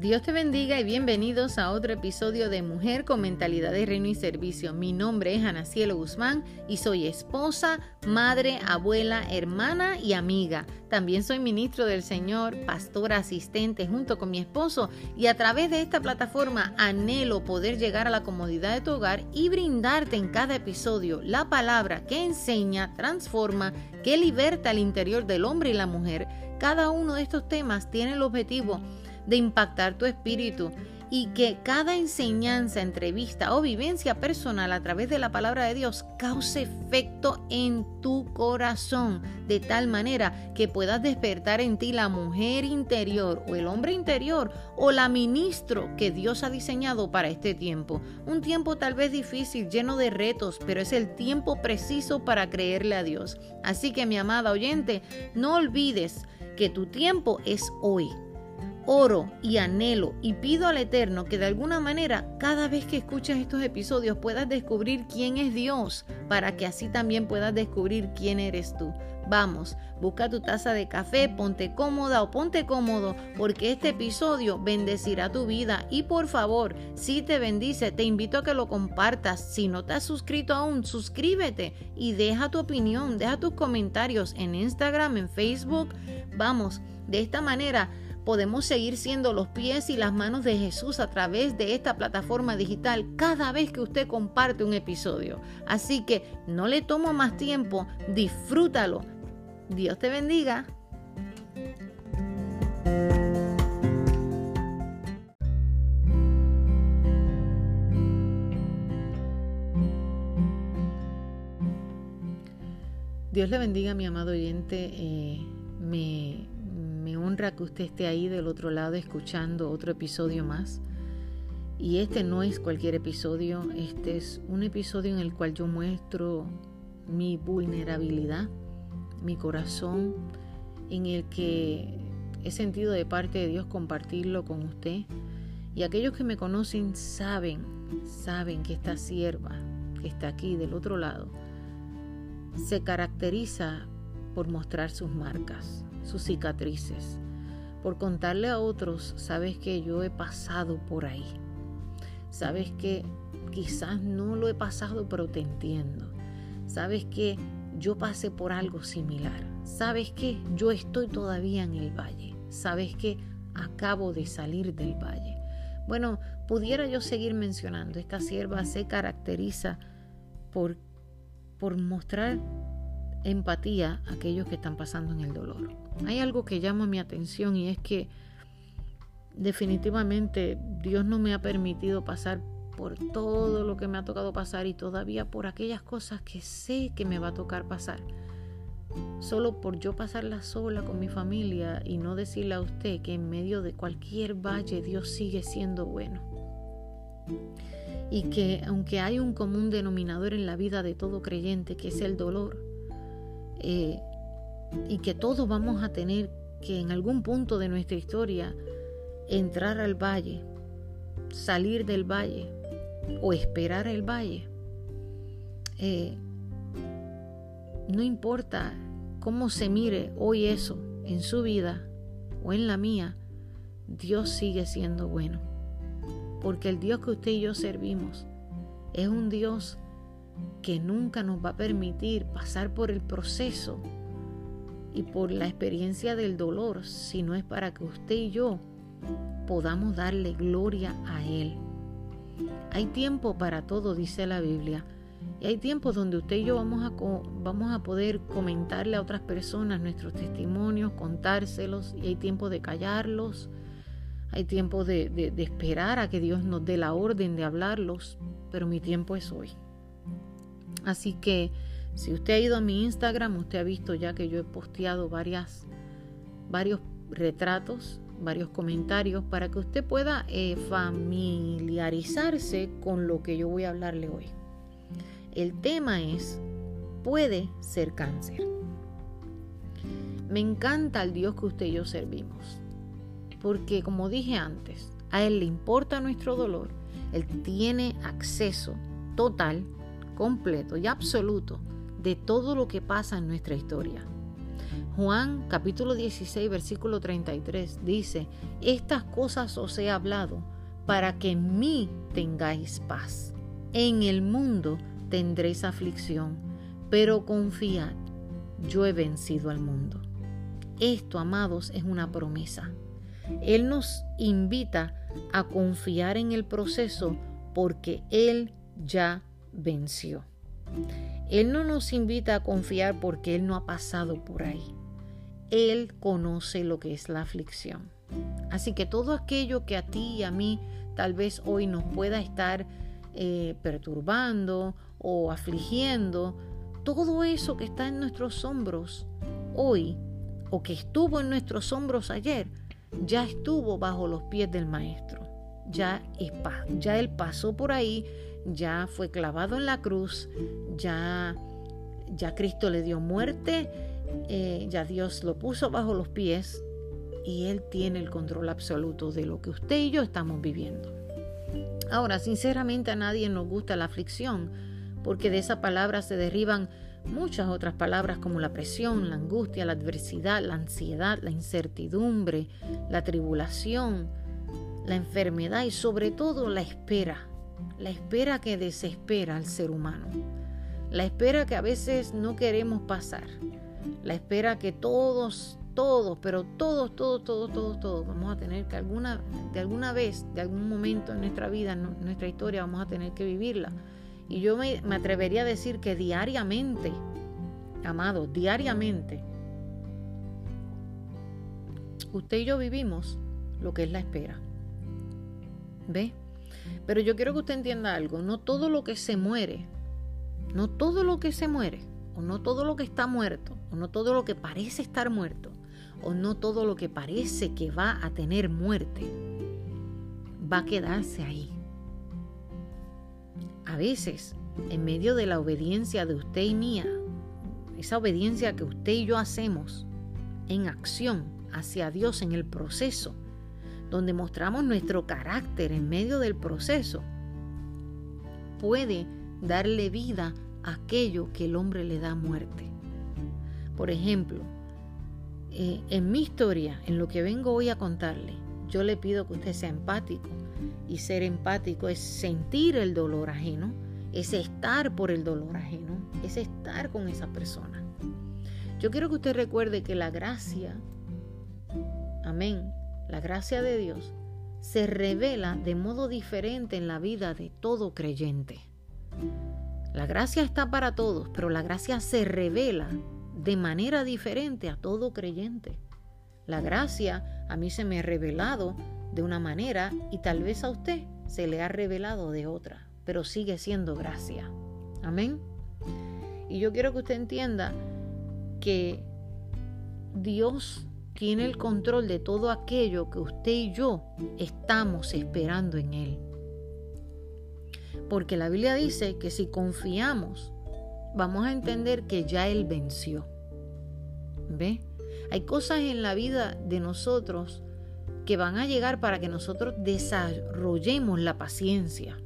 Dios te bendiga y bienvenidos a otro episodio de Mujer con Mentalidad de Reino y Servicio. Mi nombre es Ana Cielo Guzmán y soy esposa, madre, abuela, hermana y amiga. También soy ministro del Señor, pastora asistente junto con mi esposo y a través de esta plataforma anhelo poder llegar a la comodidad de tu hogar y brindarte en cada episodio la palabra que enseña, transforma, que liberta al interior del hombre y la mujer. Cada uno de estos temas tiene el objetivo de impactar tu espíritu y que cada enseñanza, entrevista o vivencia personal a través de la palabra de Dios cause efecto en tu corazón, de tal manera que puedas despertar en ti la mujer interior o el hombre interior o la ministro que Dios ha diseñado para este tiempo. Un tiempo tal vez difícil, lleno de retos, pero es el tiempo preciso para creerle a Dios. Así que mi amada oyente, no olvides que tu tiempo es hoy oro y anhelo y pido al Eterno que de alguna manera cada vez que escuches estos episodios puedas descubrir quién es Dios para que así también puedas descubrir quién eres tú. Vamos, busca tu taza de café, ponte cómoda o ponte cómodo porque este episodio bendecirá tu vida y por favor, si te bendice, te invito a que lo compartas. Si no te has suscrito aún, suscríbete y deja tu opinión, deja tus comentarios en Instagram, en Facebook. Vamos, de esta manera podemos seguir siendo los pies y las manos de Jesús a través de esta plataforma digital cada vez que usted comparte un episodio. Así que no le tomo más tiempo, disfrútalo. Dios te bendiga. Dios le bendiga, mi amado oyente. Eh, me, me honra que usted esté ahí del otro lado escuchando otro episodio más. Y este no es cualquier episodio, este es un episodio en el cual yo muestro mi vulnerabilidad, mi corazón, en el que he sentido de parte de Dios compartirlo con usted. Y aquellos que me conocen saben, saben que esta sierva que está aquí del otro lado se caracteriza por mostrar sus marcas, sus cicatrices, por contarle a otros, sabes que yo he pasado por ahí. Sabes que quizás no lo he pasado, pero te entiendo. Sabes que yo pasé por algo similar. Sabes que yo estoy todavía en el valle. Sabes que acabo de salir del valle. Bueno, pudiera yo seguir mencionando, esta sierva se caracteriza por, por mostrar empatía a aquellos que están pasando en el dolor. Hay algo que llama mi atención y es que definitivamente Dios no me ha permitido pasar por todo lo que me ha tocado pasar y todavía por aquellas cosas que sé que me va a tocar pasar. Solo por yo pasarla sola con mi familia y no decirle a usted que en medio de cualquier valle Dios sigue siendo bueno. Y que aunque hay un común denominador en la vida de todo creyente, que es el dolor, eh, y que todos vamos a tener que en algún punto de nuestra historia entrar al valle, salir del valle o esperar el valle. Eh, no importa cómo se mire hoy eso en su vida o en la mía, Dios sigue siendo bueno. Porque el Dios que usted y yo servimos es un Dios que nunca nos va a permitir pasar por el proceso y por la experiencia del dolor, sino es para que usted y yo podamos darle gloria a Él. Hay tiempo para todo, dice la Biblia. Y hay tiempos donde usted y yo vamos a, vamos a poder comentarle a otras personas nuestros testimonios, contárselos, y hay tiempo de callarlos, hay tiempo de, de esperar a que Dios nos dé la orden de hablarlos, pero mi tiempo es hoy. Así que si usted ha ido a mi Instagram, usted ha visto ya que yo he posteado varias, varios retratos, varios comentarios para que usted pueda eh, familiarizarse con lo que yo voy a hablarle hoy. El tema es, puede ser cáncer. Me encanta el Dios que usted y yo servimos, porque como dije antes, a Él le importa nuestro dolor, Él tiene acceso total completo y absoluto de todo lo que pasa en nuestra historia. Juan capítulo 16 versículo 33 dice, estas cosas os he hablado para que en mí tengáis paz. En el mundo tendréis aflicción, pero confiad, yo he vencido al mundo. Esto, amados, es una promesa. Él nos invita a confiar en el proceso porque Él ya venció. Él no nos invita a confiar porque Él no ha pasado por ahí. Él conoce lo que es la aflicción. Así que todo aquello que a ti y a mí tal vez hoy nos pueda estar eh, perturbando o afligiendo, todo eso que está en nuestros hombros hoy o que estuvo en nuestros hombros ayer, ya estuvo bajo los pies del Maestro. Ya, ya Él pasó por ahí, ya fue clavado en la cruz, ya, ya Cristo le dio muerte, eh, ya Dios lo puso bajo los pies y Él tiene el control absoluto de lo que usted y yo estamos viviendo. Ahora, sinceramente a nadie nos gusta la aflicción, porque de esa palabra se derriban muchas otras palabras como la presión, la angustia, la adversidad, la ansiedad, la incertidumbre, la tribulación, la enfermedad y sobre todo la espera, la espera que desespera al ser humano, la espera que a veces no queremos pasar, la espera que todos, todos, pero todos, todos, todos, todos, todos vamos a tener que alguna, de alguna vez, de algún momento en nuestra vida, en nuestra historia, vamos a tener que vivirla y yo me, atrevería a decir que diariamente, amados, diariamente, usted y yo vivimos lo que es la espera. ¿Ve? Pero yo quiero que usted entienda algo. No todo lo que se muere, no todo lo que se muere, o no todo lo que está muerto, o no todo lo que parece estar muerto, o no todo lo que parece que va a tener muerte, va a quedarse ahí. A veces, en medio de la obediencia de usted y mía, esa obediencia que usted y yo hacemos en acción hacia Dios en el proceso, donde mostramos nuestro carácter en medio del proceso, puede darle vida a aquello que el hombre le da muerte. Por ejemplo, eh, en mi historia, en lo que vengo hoy a contarle, yo le pido que usted sea empático y ser empático es sentir el dolor ajeno, es estar por el dolor ajeno, es estar con esa persona. Yo quiero que usted recuerde que la gracia, amén, la gracia de Dios se revela de modo diferente en la vida de todo creyente. La gracia está para todos, pero la gracia se revela de manera diferente a todo creyente. La gracia a mí se me ha revelado de una manera y tal vez a usted se le ha revelado de otra, pero sigue siendo gracia. Amén. Y yo quiero que usted entienda que Dios tiene el control de todo aquello que usted y yo estamos esperando en Él. Porque la Biblia dice que si confiamos, vamos a entender que ya Él venció. ¿Ve? Hay cosas en la vida de nosotros que van a llegar para que nosotros desarrollemos la paciencia.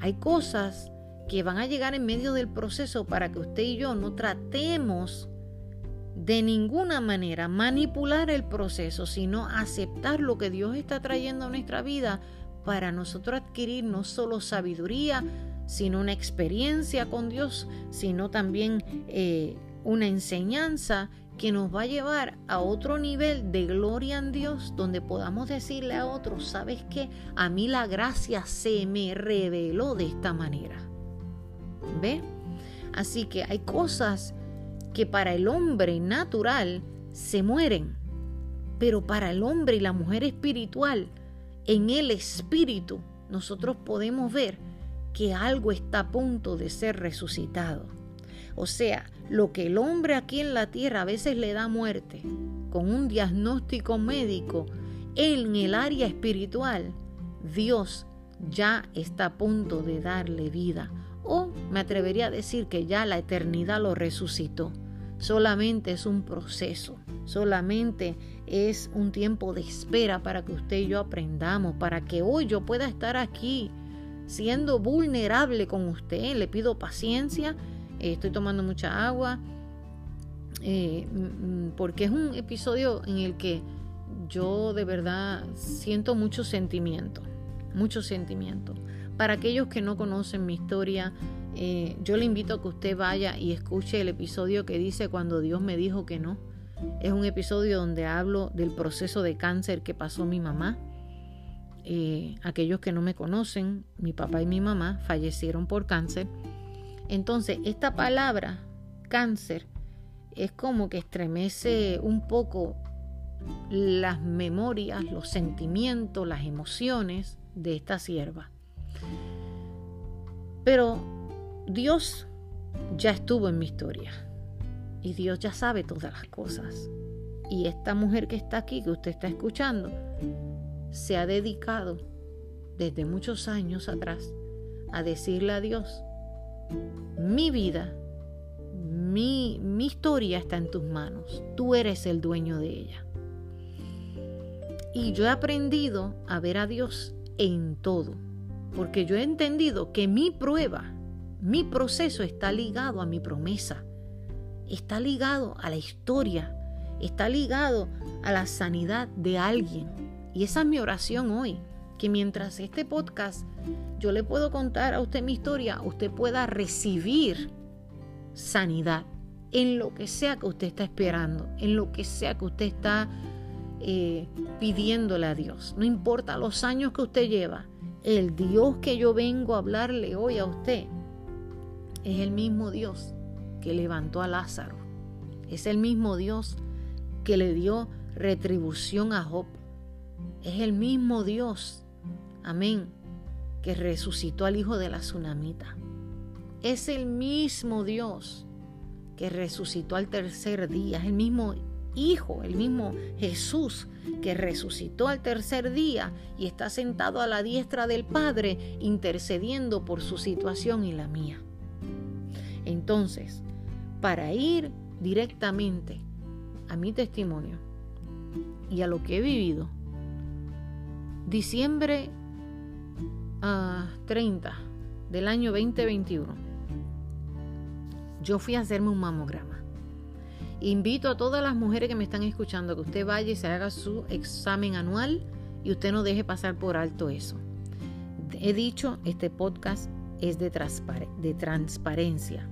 Hay cosas que van a llegar en medio del proceso para que usted y yo no tratemos de ninguna manera manipular el proceso, sino aceptar lo que Dios está trayendo a nuestra vida para nosotros adquirir no solo sabiduría, sino una experiencia con Dios, sino también eh, una enseñanza que nos va a llevar a otro nivel de gloria en Dios, donde podamos decirle a otros, ¿sabes qué? A mí la gracia se me reveló de esta manera. ¿Ve? Así que hay cosas que para el hombre natural se mueren, pero para el hombre y la mujer espiritual, en el espíritu, nosotros podemos ver que algo está a punto de ser resucitado. O sea, lo que el hombre aquí en la tierra a veces le da muerte, con un diagnóstico médico, en el área espiritual, Dios ya está a punto de darle vida. O me atrevería a decir que ya la eternidad lo resucitó. Solamente es un proceso, solamente es un tiempo de espera para que usted y yo aprendamos, para que hoy yo pueda estar aquí siendo vulnerable con usted. Le pido paciencia estoy tomando mucha agua, eh, mm, porque es un episodio en el que yo de verdad siento mucho sentimiento, mucho sentimiento. Para aquellos que no conocen mi historia, eh, yo le invito a que usted vaya y escuche el episodio que dice cuando Dios me dijo que no. Es un episodio donde hablo del proceso de cáncer que pasó mi mamá. Eh, aquellos que no me conocen, mi papá y mi mamá fallecieron por cáncer. Entonces, esta palabra, cáncer, es como que estremece un poco las memorias, los sentimientos, las emociones de esta sierva. Pero Dios ya estuvo en mi historia y Dios ya sabe todas las cosas. Y esta mujer que está aquí, que usted está escuchando, se ha dedicado desde muchos años atrás a decirle a Dios, mi vida, mi, mi historia está en tus manos, tú eres el dueño de ella. Y yo he aprendido a ver a Dios en todo, porque yo he entendido que mi prueba, mi proceso está ligado a mi promesa, está ligado a la historia, está ligado a la sanidad de alguien. Y esa es mi oración hoy, que mientras este podcast yo le puedo contar a usted mi historia, usted pueda recibir sanidad en lo que sea que usted está esperando, en lo que sea que usted está eh, pidiéndole a Dios. No importa los años que usted lleva, el Dios que yo vengo a hablarle hoy a usted es el mismo Dios que levantó a Lázaro. Es el mismo Dios que le dio retribución a Job. Es el mismo Dios, amén, que resucitó al hijo de la tsunamita. Es el mismo Dios que resucitó al tercer día. Es el mismo Hijo, el mismo Jesús que resucitó al tercer día y está sentado a la diestra del Padre intercediendo por su situación y la mía. Entonces, para ir directamente a mi testimonio y a lo que he vivido, diciembre 30 ah, del año 2021, yo fui a hacerme un mamograma. Invito a todas las mujeres que me están escuchando que usted vaya y se haga su examen anual y usted no deje pasar por alto eso. He dicho, este podcast es de, transparencia.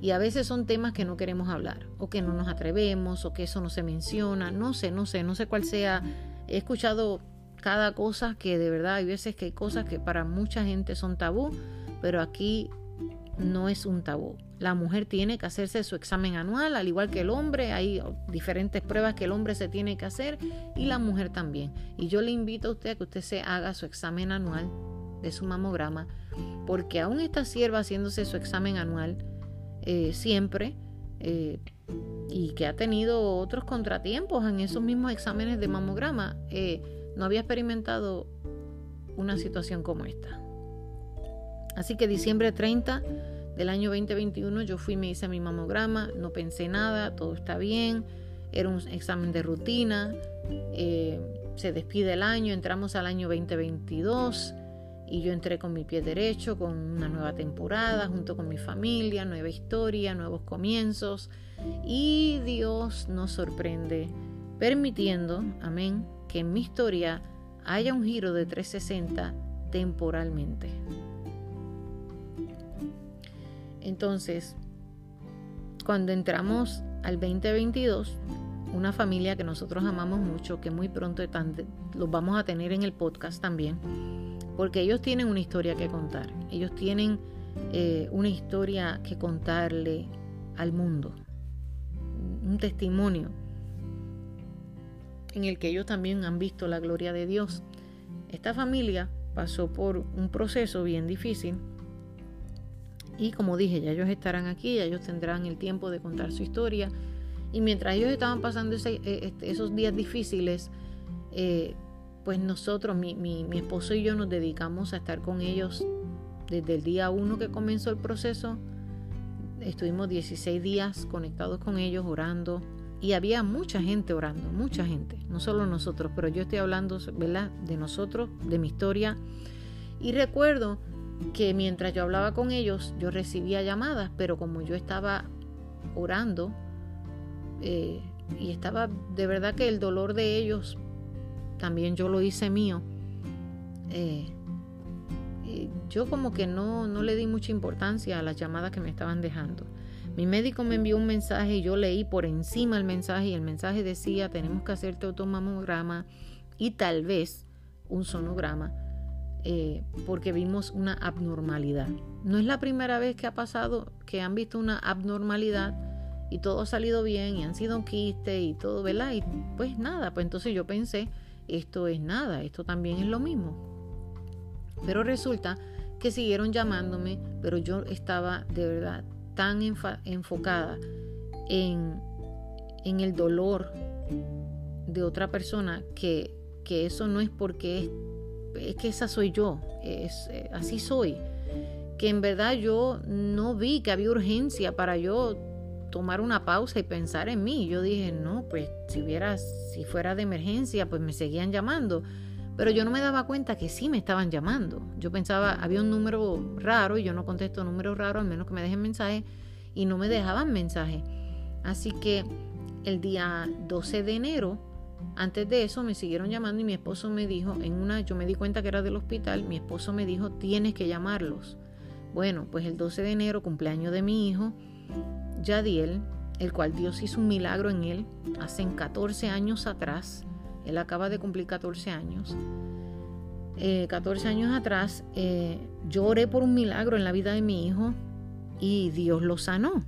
Y a veces son temas que no queremos hablar, o que no nos atrevemos, o que eso no se menciona, no sé, no sé, no sé cuál sea. He escuchado cada cosa que de verdad hay veces que hay cosas que para mucha gente son tabú, pero aquí no es un tabú. La mujer tiene que hacerse su examen anual, al igual que el hombre. Hay diferentes pruebas que el hombre se tiene que hacer y la mujer también. Y yo le invito a usted a que usted se haga su examen anual de su mamograma, porque aún esta sierva haciéndose su examen anual eh, siempre eh, y que ha tenido otros contratiempos en esos mismos exámenes de mamograma, eh, no había experimentado una situación como esta. Así que diciembre 30 del año 2021 yo fui, me hice mi mamograma, no pensé nada, todo está bien, era un examen de rutina, se despide el año, entramos al año 2022 y yo entré con mi pie derecho, con una nueva temporada, junto con mi familia, nueva historia, nuevos comienzos y Dios nos sorprende permitiendo, amén, que en mi historia haya un giro de 360 temporalmente. Entonces, cuando entramos al 2022, una familia que nosotros amamos mucho, que muy pronto los vamos a tener en el podcast también, porque ellos tienen una historia que contar, ellos tienen eh, una historia que contarle al mundo, un testimonio en el que ellos también han visto la gloria de Dios. Esta familia pasó por un proceso bien difícil y como dije, ya ellos estarán aquí, ya ellos tendrán el tiempo de contar su historia. Y mientras ellos estaban pasando eh, este, esos días difíciles, eh, pues nosotros, mi, mi, esposo y yo nos dedicamos a estar con ellos desde el día uno que comenzó el proceso. Estuvimos 16 días conectados con ellos, orando. Y había mucha gente orando, mucha gente, no solo nosotros, pero yo estoy hablando, ¿verdad?, de nosotros, de mi historia. Y recuerdo que mientras yo hablaba con ellos, yo recibía llamadas, pero como yo estaba orando, eh, y estaba de verdad que el dolor de ellos también yo lo hice mío. Eh, yo como que no, no le di mucha importancia a las llamadas que me estaban dejando. Mi médico me envió un mensaje y yo leí por encima el mensaje y el mensaje decía tenemos que hacerte otro mamograma y tal vez un sonograma eh, porque vimos una abnormalidad. No es la primera vez que ha pasado que han visto una abnormalidad y todo ha salido bien y han sido quistes y todo, ¿verdad? Y pues nada, pues entonces yo pensé, esto es nada, esto también es lo mismo. Pero resulta que siguieron llamándome, pero yo estaba de verdad tan enfocada en, en el dolor de otra persona que, que eso no es porque es es que esa soy yo, es, eh, así soy. Que en verdad yo no vi que había urgencia para yo tomar una pausa y pensar en mí. Yo dije, no, pues si hubiera, si fuera de emergencia, pues me seguían llamando. Pero yo no me daba cuenta que sí me estaban llamando. Yo pensaba, había un número raro y yo no contesto números raros, al menos que me dejen mensaje, y no me dejaban mensaje. Así que el día 12 de enero antes de eso me siguieron llamando y mi esposo me dijo, en una, yo me di cuenta que era del hospital, mi esposo me dijo, tienes que llamarlos. Bueno, pues el 12 de enero, cumpleaños de mi hijo, Yadiel, el cual Dios hizo un milagro en él hace 14 años atrás, él acaba de cumplir 14 años. 14 eh, años atrás, eh, yo oré por un milagro en la vida de mi hijo y Dios lo sanó.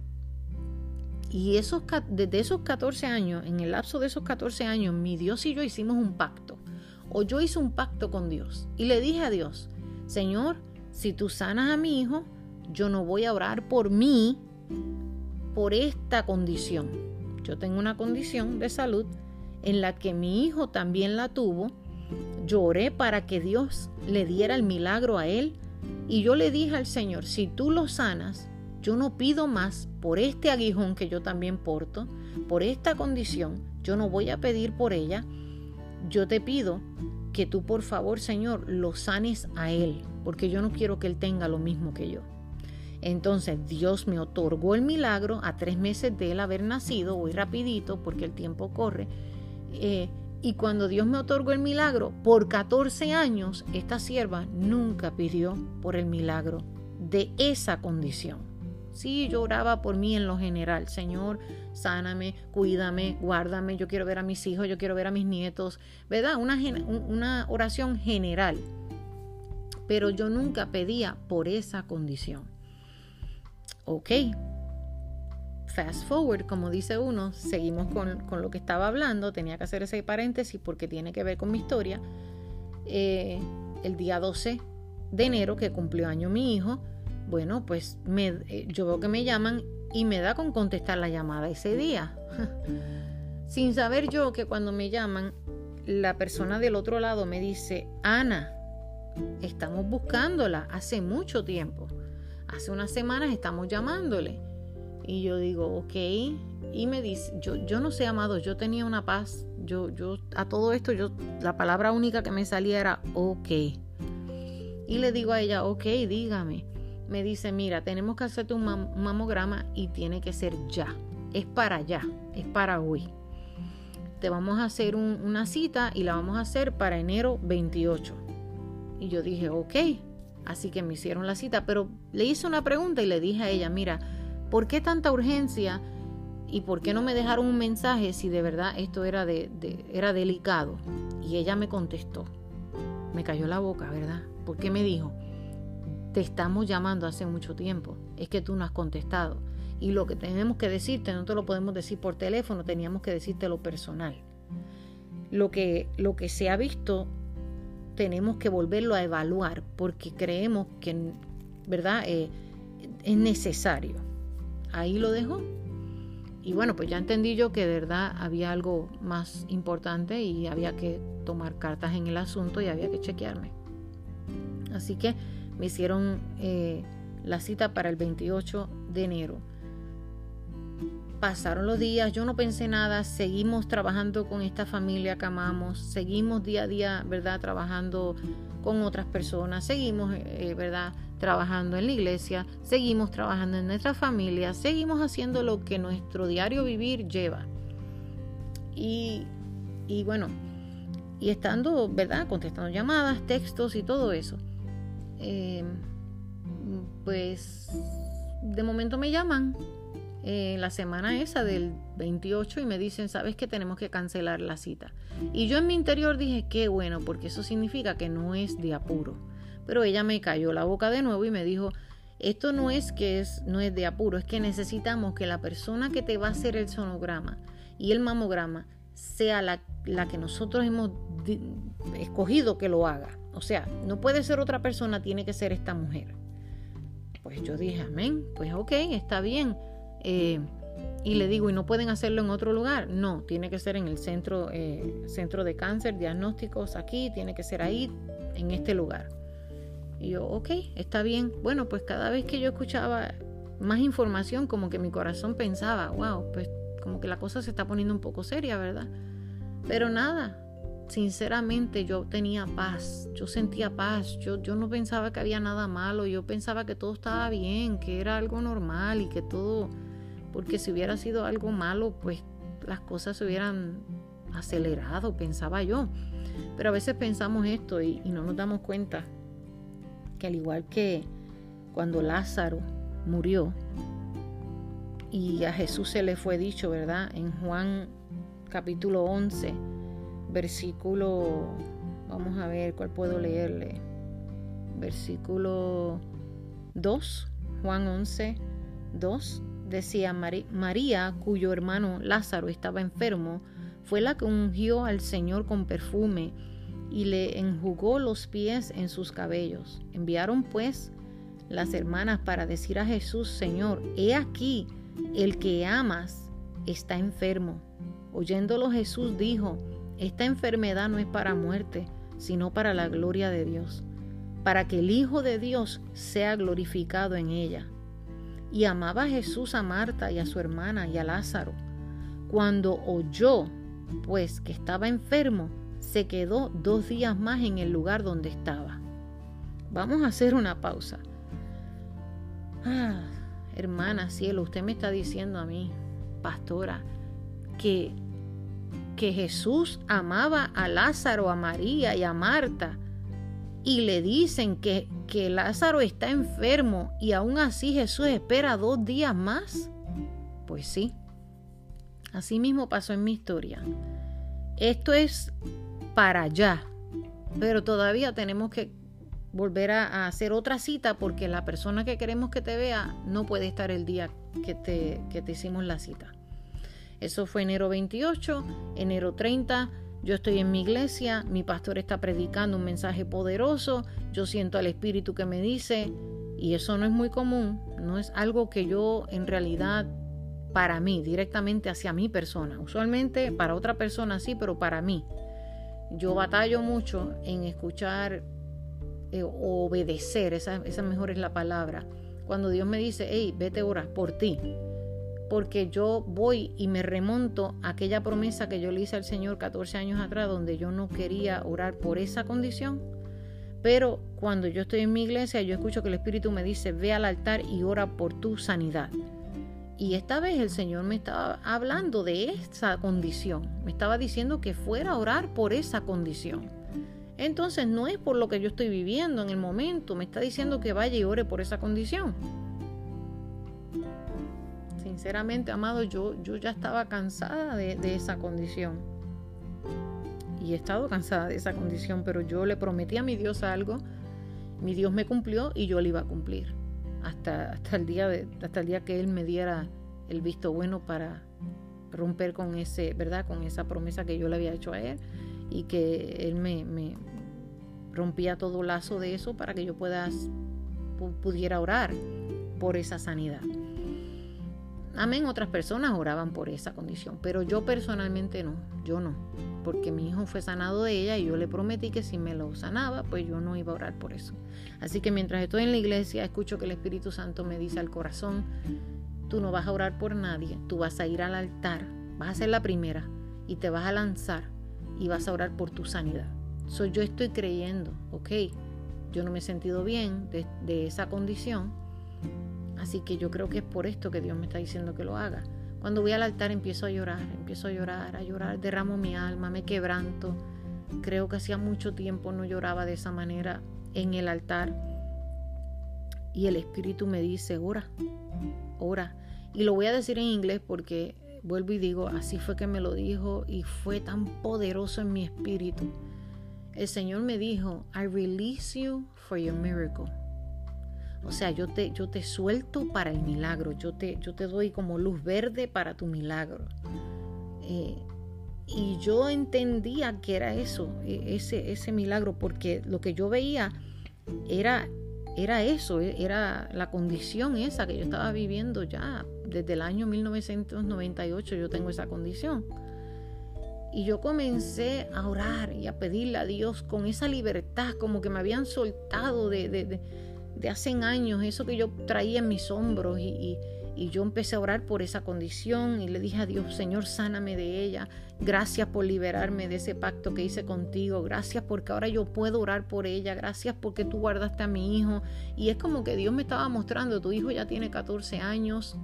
Y esos, desde esos 14 años, en el lapso de esos 14 años, mi Dios y yo hicimos un pacto. O yo hice un pacto con Dios. Y le dije a Dios, Señor, si tú sanas a mi hijo, yo no voy a orar por mí, por esta condición. Yo tengo una condición de salud en la que mi hijo también la tuvo. Yo oré para que Dios le diera el milagro a él. Y yo le dije al Señor, si tú lo sanas, yo no pido más por este aguijón que yo también porto, por esta condición, yo no voy a pedir por ella. Yo te pido que tú por favor, Señor, lo sanes a él, porque yo no quiero que él tenga lo mismo que yo. Entonces Dios me otorgó el milagro a tres meses de él haber nacido, voy rapidito porque el tiempo corre. Eh, y cuando Dios me otorgó el milagro, por 14 años, esta sierva nunca pidió por el milagro de esa condición. Sí, yo oraba por mí en lo general. Señor, sáname, cuídame, guárdame. Yo quiero ver a mis hijos, yo quiero ver a mis nietos. ¿Verdad? Una, una oración general. Pero yo nunca pedía por esa condición. Ok. Fast forward, como dice uno, seguimos con, con, lo que estaba hablando. Tenía que hacer ese paréntesis porque tiene que ver con mi historia. Eh, el día 12 de enero, que cumplió año mi hijo, bueno, pues me, eh, yo veo que me llaman y me da con contestar la llamada ese día. Sin saber yo que cuando me llaman, la persona del otro lado me dice, Ana, estamos buscándola hace mucho tiempo. Hace unas semanas estamos llamándole. Y yo digo, ok. Y me dice, yo, yo no sé, amado, yo tenía una paz. Yo, yo, a todo esto, yo, la palabra única que me salía era ok. Y le digo a ella, ok, dígame me dice, mira, tenemos que hacerte un, mamograma y tiene que ser ya. Es para ya, es para hoy. Te vamos a hacer una cita y la vamos a hacer para enero 28. Y yo dije, ok. Así que me hicieron la cita, pero le hice una pregunta y le dije a ella, mira, ¿por qué tanta urgencia? ¿Y por qué no me dejaron un mensaje si de verdad esto era, de, era delicado? Y ella me contestó. Me cayó la boca, ¿verdad? ¿Por qué me dijo? Te estamos llamando hace mucho tiempo. Es que tú no has contestado. Y lo que tenemos que decirte no te lo podemos decir por teléfono, teníamos que decirte lo personal. Lo que, lo que se ha visto tenemos que volverlo a evaluar porque creemos que, ¿verdad? Eh, es necesario. Ahí lo dejo. Y bueno, pues ya entendí yo que de verdad había algo más importante y había que tomar cartas en el asunto y había que chequearme. Así que me hicieron eh, la cita para el 28 de enero. Pasaron los días, yo no pensé nada, seguimos trabajando con esta familia que amamos, seguimos día a día, ¿verdad? Trabajando con otras personas, seguimos, eh, ¿verdad? Trabajando en la iglesia, seguimos trabajando en nuestra familia, seguimos haciendo lo que nuestro diario vivir lleva. Y, y bueno, y estando, ¿verdad? Contestando llamadas, textos y todo eso. Eh, pues de momento me llaman eh, la semana esa del 28 y me dicen, sabes que tenemos que cancelar la cita. Y yo en mi interior dije, qué bueno, porque eso significa que no es de apuro. Pero ella me cayó la boca de nuevo y me dijo, esto no es que es, no es de apuro, es que necesitamos que la persona que te va a hacer el sonograma y el mamograma sea la, la que nosotros hemos escogido que lo haga. O sea, no puede ser otra persona, tiene que ser esta mujer. Pues yo dije, amén, pues ok, está bien. Eh, y le digo, ¿y no pueden hacerlo en otro lugar? No, tiene que ser en el centro, eh, centro de cáncer, diagnósticos aquí, tiene que ser ahí, en este lugar. Y yo, ok, está bien. Bueno, pues cada vez que yo escuchaba más información, como que mi corazón pensaba, wow, pues como que la cosa se está poniendo un poco seria, ¿verdad? Pero nada, sinceramente yo tenía paz, yo sentía paz, yo, yo no pensaba que había nada malo, yo pensaba que todo estaba bien, que era algo normal y que todo porque si hubiera sido algo malo, pues las cosas se hubieran acelerado, pensaba yo. Pero a veces pensamos esto y, no nos damos cuenta que al igual que cuando Lázaro murió y a Jesús se le fue dicho, ¿verdad? En Juan capítulo 11, versículo, vamos a ver cuál puedo leerle, versículo 2, Juan 11, 2 decía María, cuyo hermano Lázaro estaba enfermo, fue la que ungió al Señor con perfume y le enjugó los pies en sus cabellos. Enviaron pues las hermanas para decir a Jesús, Señor, he aquí, el que amas está enfermo. Oyéndolo Jesús dijo, esta enfermedad no es para muerte, sino para la gloria de Dios, para que el Hijo de Dios sea glorificado en ella. Y amaba a Jesús a Marta y a su hermana y a Lázaro. Cuando oyó, pues, que estaba enfermo, se quedó dos días más en el lugar donde estaba. Vamos a hacer una pausa. Ah, hermana, cielo, usted me está diciendo a mí, pastora, que, que Jesús amaba a Lázaro, a María y a Marta y le dicen que, que Lázaro está enfermo y aún así Jesús espera dos días más? Pues sí, así mismo pasó en mi historia. Esto es para allá, pero todavía tenemos que volver a, hacer otra cita porque la persona que queremos que te vea no puede estar el día que te, que te hicimos la cita. Eso fue enero 28, enero 30, yo estoy en mi iglesia, mi pastor está predicando un mensaje poderoso, yo siento al Espíritu que me dice, y eso no es muy común, no es algo que yo en realidad para mí, directamente hacia mi persona. Usualmente para otra persona sí, pero para mí. Yo batallo mucho en escuchar eh, obedecer, esa, esa mejor es la palabra. Cuando Dios me dice, hey, vete a orar por ti porque yo voy y me remonto a aquella promesa que yo le hice al Señor 14 años atrás, donde yo no quería orar por esa condición. Pero cuando yo estoy en mi iglesia, yo escucho que el Espíritu me dice, ve al altar y ora por tu sanidad. Y esta vez el Señor me estaba hablando de esa condición. Me estaba diciendo que fuera a orar por esa condición. Entonces no es por lo que yo estoy viviendo en el momento. Me está diciendo que vaya y ore por esa condición sinceramente, amado, yo, yo ya estaba cansada de, esa condición. Y he estado cansada de esa condición, pero yo le prometí a mi Dios algo, mi Dios me cumplió y yo le iba a cumplir. Hasta, hasta, el, día de, hasta el día que Él me diera el visto bueno para romper con ese, ¿verdad? Con esa promesa que yo le había hecho a Él y que Él me, rompía todo lazo de eso para que yo pudiera orar por esa sanidad. Amén, otras personas oraban por esa condición, pero yo personalmente no, yo no, porque mi hijo fue sanado de ella y yo le prometí que si me lo sanaba, pues yo no iba a orar por eso. Así que mientras estoy en la iglesia, escucho que el Espíritu Santo me dice al corazón, tú no vas a orar por nadie, tú vas a ir al altar, vas a ser la primera y te vas a lanzar y vas a orar por tu sanidad. Soy yo estoy creyendo, ok, yo no me he sentido bien de esa condición, Así que yo creo que es por esto que Dios me está diciendo que lo haga. Cuando voy al altar empiezo a llorar, empiezo a llorar, a llorar, derramo mi alma, me quebranto. Creo que hacía mucho tiempo no lloraba de esa manera en el altar. Y el Espíritu me dice, ora, ora. Y lo voy a decir en inglés porque vuelvo y digo, así fue que me lo dijo y fue tan poderoso en mi espíritu. El Señor me dijo, I release you for your miracle. O sea, yo te, yo te suelto para el milagro, yo te, yo te doy como luz verde para tu milagro. Eh, y yo entendía que era eso, e, ese, ese milagro, porque lo que yo veía era, era eso, e, era la condición esa que yo estaba viviendo ya desde el año 1998, yo tengo esa condición. Y yo comencé a orar y a pedirle a Dios con esa libertad, como que me habían soltado de de hace años, eso que yo traía en mis hombros y, yo empecé a orar por esa condición y le dije a Dios, Señor, sáname de ella. Gracias por liberarme de ese pacto que hice contigo. Gracias porque ahora yo puedo orar por ella. Gracias porque tú guardaste a mi hijo. Y es como que Dios me estaba mostrando, tu hijo ya tiene 14 años.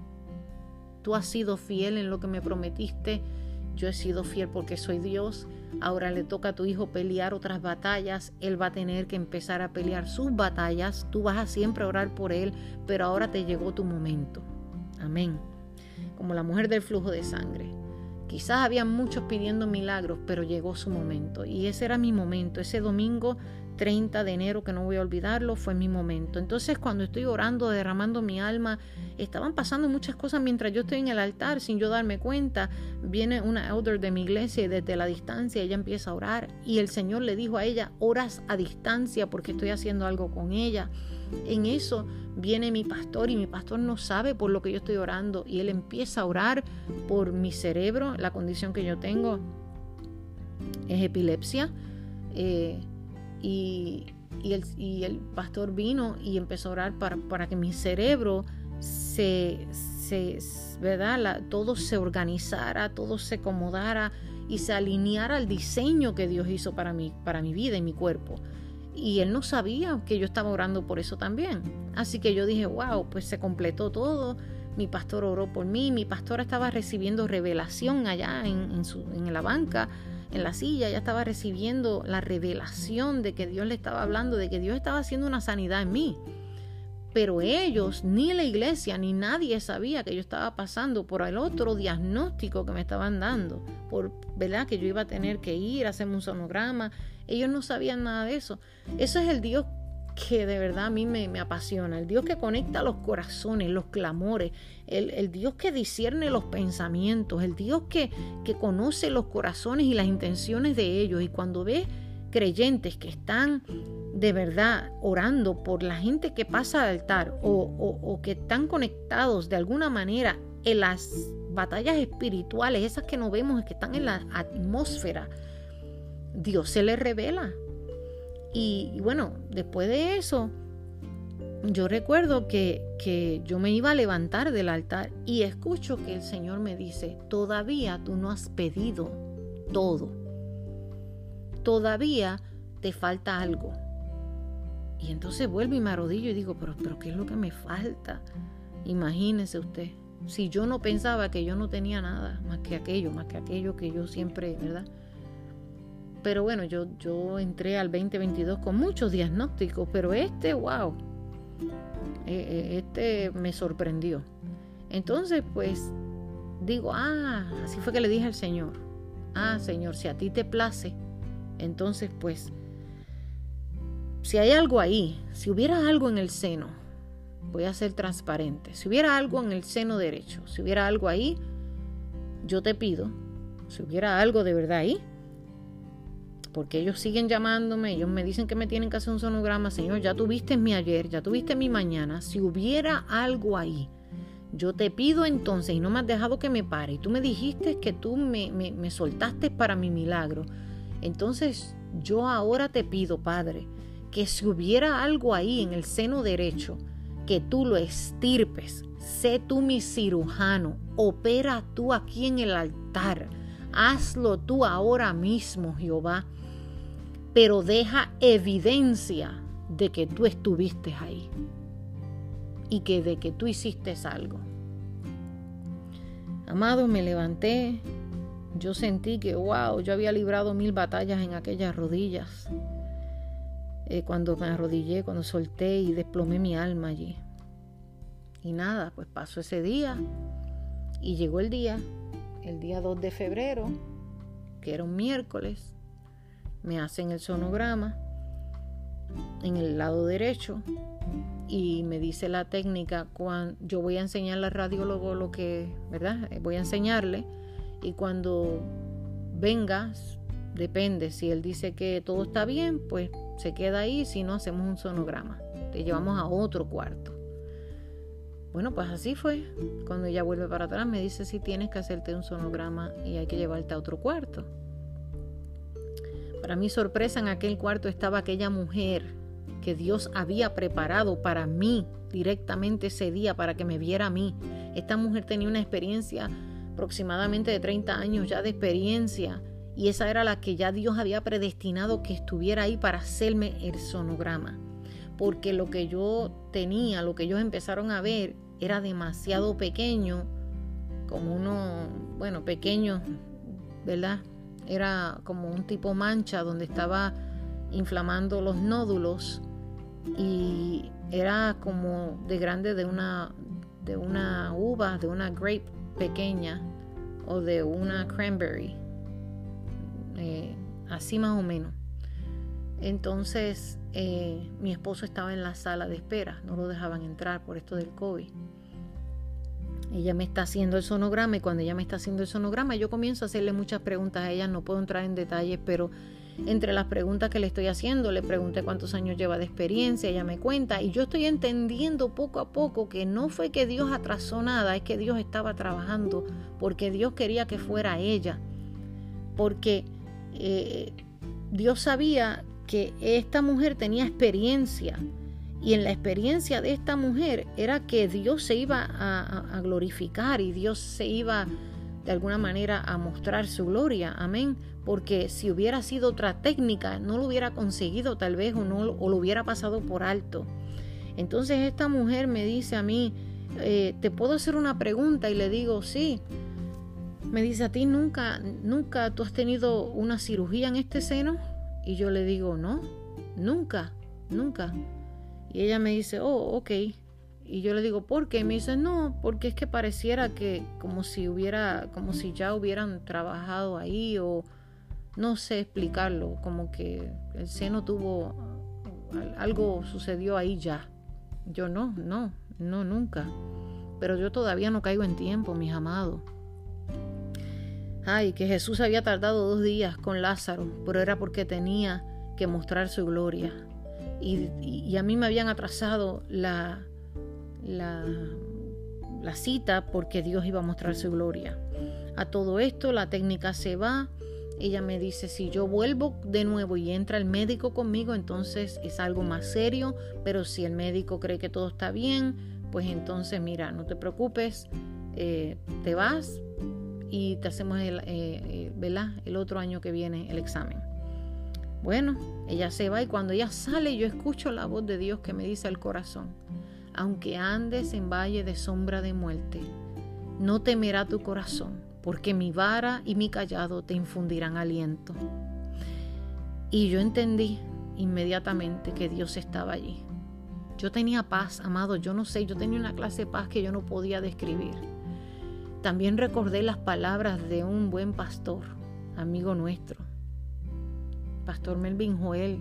Tú has sido fiel en lo que me prometiste. Yo he sido fiel porque soy Dios. Ahora le toca a tu hijo pelear otras batallas. Él va a tener que empezar a pelear sus batallas. Tú vas a siempre orar por él, pero ahora te llegó tu momento. Amén. Como la mujer del flujo de sangre. Quizás había muchos pidiendo milagros, pero llegó su momento. Y ese era mi momento. Ese domingo 30 de enero, que no voy a olvidarlo, fue mi momento. Entonces cuando estoy orando, derramando mi alma, estaban pasando muchas cosas mientras yo estoy en el altar sin yo darme cuenta. Viene una elder de mi iglesia y desde la distancia ella empieza a orar y el Señor le dijo a ella, oras a distancia porque estoy haciendo algo con ella. En eso viene mi pastor y mi pastor no sabe por lo que yo estoy orando y él empieza a orar por mi cerebro, la condición que yo tengo es epilepsia. Eh, y, el, pastor vino y empezó a orar para, que mi cerebro se, ¿verdad? todo se organizara, todo se acomodara y se alineara al diseño que Dios hizo para mí, para mi vida y mi cuerpo. Y él no sabía que yo estaba orando por eso también. Así que yo dije, wow, pues se completó todo. Mi pastor oró por mí, mi pastora estaba recibiendo revelación allá en, su, en la banca en la silla, ya estaba recibiendo la revelación de que Dios le estaba hablando, de que Dios estaba haciendo una sanidad en mí. Pero ellos, ni la iglesia, ni nadie sabía que yo estaba pasando por el otro diagnóstico que me estaban dando, por verdad que yo iba a tener que ir a hacerme un sonograma. Ellos no sabían nada de eso. Eso es el Dios que de verdad a mí me, apasiona, el Dios que conecta los corazones, los clamores, el, Dios que discierne los pensamientos, el Dios que, que conoce los corazones y las intenciones de ellos. Y cuando ves creyentes que están de verdad orando por la gente que pasa al altar o, o, que están conectados de alguna manera en las batallas espirituales, esas que no vemos, que están en la atmósfera, Dios se les revela. Y, bueno, después de eso, yo recuerdo que, que, yo me iba a levantar del altar y escucho que el Señor me dice, todavía tú no has pedido todo. Todavía te falta algo. Y entonces vuelvo y me arrodillo y digo, pero, pero ¿qué es lo que me falta? Imagínese usted, si yo no pensaba que yo no tenía nada más que aquello, más que aquello que yo siempre, ¿verdad? Pero bueno, yo, yo entré al 2022 con muchos diagnósticos, pero este, wow, eh, eh, este me sorprendió. Entonces, pues digo, ah, así fue que le dije al Señor, ah, Señor, si a ti te place, entonces pues, si hay algo ahí, si hubiera algo en el seno, voy a ser transparente, si hubiera algo en el seno derecho, si hubiera algo ahí, yo te pido, si hubiera algo de verdad ahí, porque ellos siguen llamándome, ellos me dicen que me tienen que hacer un sonograma, Señor, ya tuviste mi ayer, ya tuviste mi mañana, si hubiera algo ahí, yo te pido entonces, y no me has dejado que me pare, y tú me dijiste que tú me, me, me soltaste para mi milagro, entonces yo ahora te pido, Padre, que si hubiera algo ahí en el seno derecho, que tú lo estirpes, sé tú mi cirujano, opera tú aquí en el altar, hazlo tú ahora mismo, Jehová pero deja evidencia de que tú estuviste ahí y que de que tú hiciste algo. Amado, me levanté. Yo sentí que, wow, yo había librado mil batallas en aquellas rodillas. Eh, cuando me arrodillé, cuando solté y desplomé mi alma allí. Y nada, pues pasó ese día y llegó el día, el día 2 de febrero, que era un miércoles, me hacen el sonograma en el lado derecho y me dice la técnica cuando yo voy a enseñarle al radiólogo lo que, ¿verdad? Voy a enseñarle y cuando venga, depende, si él dice que todo está bien, pues se queda ahí, si no hacemos un sonograma, te llevamos a otro cuarto. Bueno, pues así fue. Cuando ella vuelve para atrás me dice si tienes que hacerte un sonograma y hay que llevarte a otro cuarto. Para mi sorpresa en aquel cuarto estaba aquella mujer que Dios había preparado para mí directamente ese día para que me viera a mí. Esta mujer tenía una experiencia aproximadamente de 30 años ya de experiencia y esa era la que ya Dios había predestinado que estuviera ahí para hacerme el sonograma. Porque lo que yo tenía, lo que ellos empezaron a ver era demasiado pequeño, como uno, bueno, pequeño, ¿verdad? Era como un tipo mancha donde estaba inflamando los nódulos y era como de grande de una de una uva, de una grape pequeña o de una cranberry, eh, así más o menos. Entonces eh, mi esposo estaba en la sala de espera, no lo dejaban entrar por esto del COVID. Ella me está haciendo el sonograma y cuando ella me está haciendo el sonograma yo comienzo a hacerle muchas preguntas a ella, no puedo entrar en detalles, pero entre las preguntas que le estoy haciendo, le pregunté cuántos años lleva de experiencia, ella me cuenta y yo estoy entendiendo poco a poco que no fue que Dios atrasó nada, es que Dios estaba trabajando porque Dios quería que fuera ella, porque eh, Dios sabía que esta mujer tenía experiencia y en la experiencia de esta mujer era que Dios se iba a, glorificar y Dios se iba de alguna manera a mostrar su gloria. Amén. Porque si hubiera sido otra técnica, no lo hubiera conseguido tal vez o, no, o lo hubiera pasado por alto. Entonces esta mujer me dice a mí, eh, ¿te puedo hacer una pregunta? Y le digo, sí. Me dice, ¿a ti nunca, nunca tú has tenido una cirugía en este seno? Y yo le digo, no, nunca, nunca. Y ella me dice, oh, ok. Y yo le digo, ¿por qué? Y me dice, no, porque es que pareciera que como si hubiera, como si ya hubieran trabajado ahí o no sé explicarlo, como que el seno tuvo, algo sucedió ahí ya. Yo no, no, no, nunca. Pero yo todavía no caigo en tiempo, mis amados. Ay, que Jesús había tardado dos días con Lázaro, pero era porque tenía que mostrar su gloria y, a mí me habían atrasado la, cita porque Dios iba a mostrar su gloria. A todo esto la técnica se va. Ella me dice, si yo vuelvo de nuevo y entra el médico conmigo, entonces es algo más serio, pero si el médico cree que todo está bien, pues entonces mira, no te preocupes, eh, te vas y te hacemos el, eh, eh, el otro año que viene el examen. Bueno, ella se va y cuando ella sale yo escucho la voz de Dios que me dice al corazón, aunque andes en valle de sombra de muerte, no temerá tu corazón, porque mi vara y mi callado te infundirán aliento. Y yo entendí inmediatamente que Dios estaba allí. Yo tenía paz, amado, yo no sé, yo tenía una clase de paz que yo no podía describir. También recordé las palabras de un buen pastor, amigo nuestro, pastor Melvin Joel,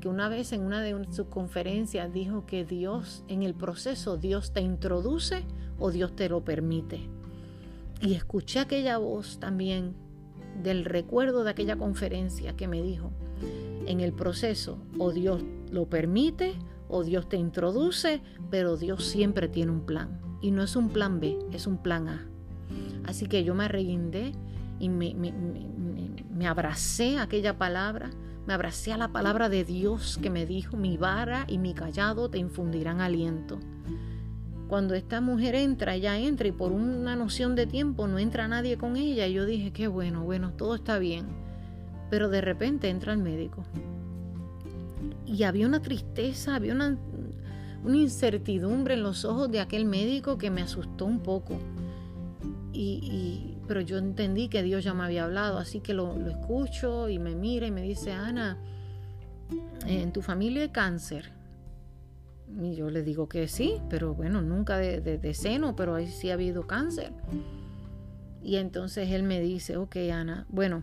que una vez en una de sus conferencias dijo que Dios, en el proceso, Dios te introduce o Dios te lo permite. Y escuché aquella voz también del recuerdo de aquella conferencia que me dijo, en el proceso, o Dios lo permite o Dios te introduce, pero Dios siempre tiene un plan. Y no es un plan B, es un plan A. Así que yo me reguindé y abracé a aquella palabra, me abracé a la palabra de Dios que me dijo, mi vara y mi callado te infundirán aliento. Cuando esta mujer entra, ella entra y por una noción de tiempo no entra nadie con ella. Yo dije, qué bueno, bueno, todo está bien. Pero de repente entra el médico. Y había una tristeza, había una incertidumbre en los ojos de aquel médico que me asustó un poco. Y, pero yo entendí que Dios ya me había hablado, así que lo, escucho y me mira y me dice, Ana, ¿en tu familia hay cáncer? Y yo le digo que sí, pero bueno, nunca de, seno, pero ahí sí ha habido cáncer. Y entonces él me dice, ok Ana, bueno,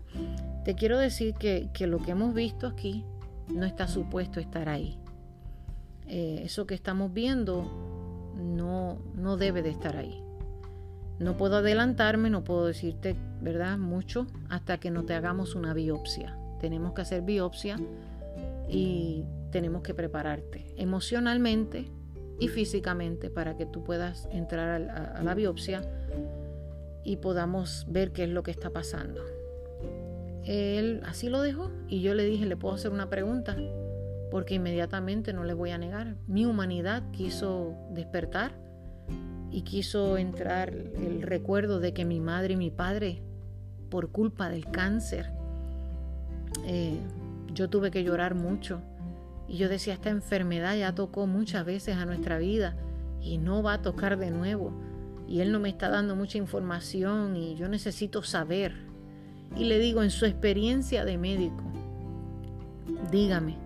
te quiero decir que, que lo que hemos visto aquí no está supuesto estar ahí. Eh, eso que estamos viendo no, no debe de estar ahí. No puedo adelantarme, no puedo decirte, ¿verdad? Mucho hasta que no te hagamos una biopsia. Tenemos que hacer biopsia y tenemos que prepararte emocionalmente y físicamente para que tú puedas entrar a, la biopsia y podamos ver qué es lo que está pasando. Él así lo dejó y yo le dije, ¿le puedo hacer una pregunta? Porque inmediatamente no le voy a negar. Mi humanidad quiso despertar y quiso entrar el recuerdo de que mi madre y mi padre, por culpa del cáncer, eh, yo tuve que llorar mucho. Y yo decía, esta enfermedad ya tocó muchas veces a nuestra vida y no va a tocar de nuevo. Y él no me está dando mucha información y yo necesito saber. Y le digo, en su experiencia de médico, dígame,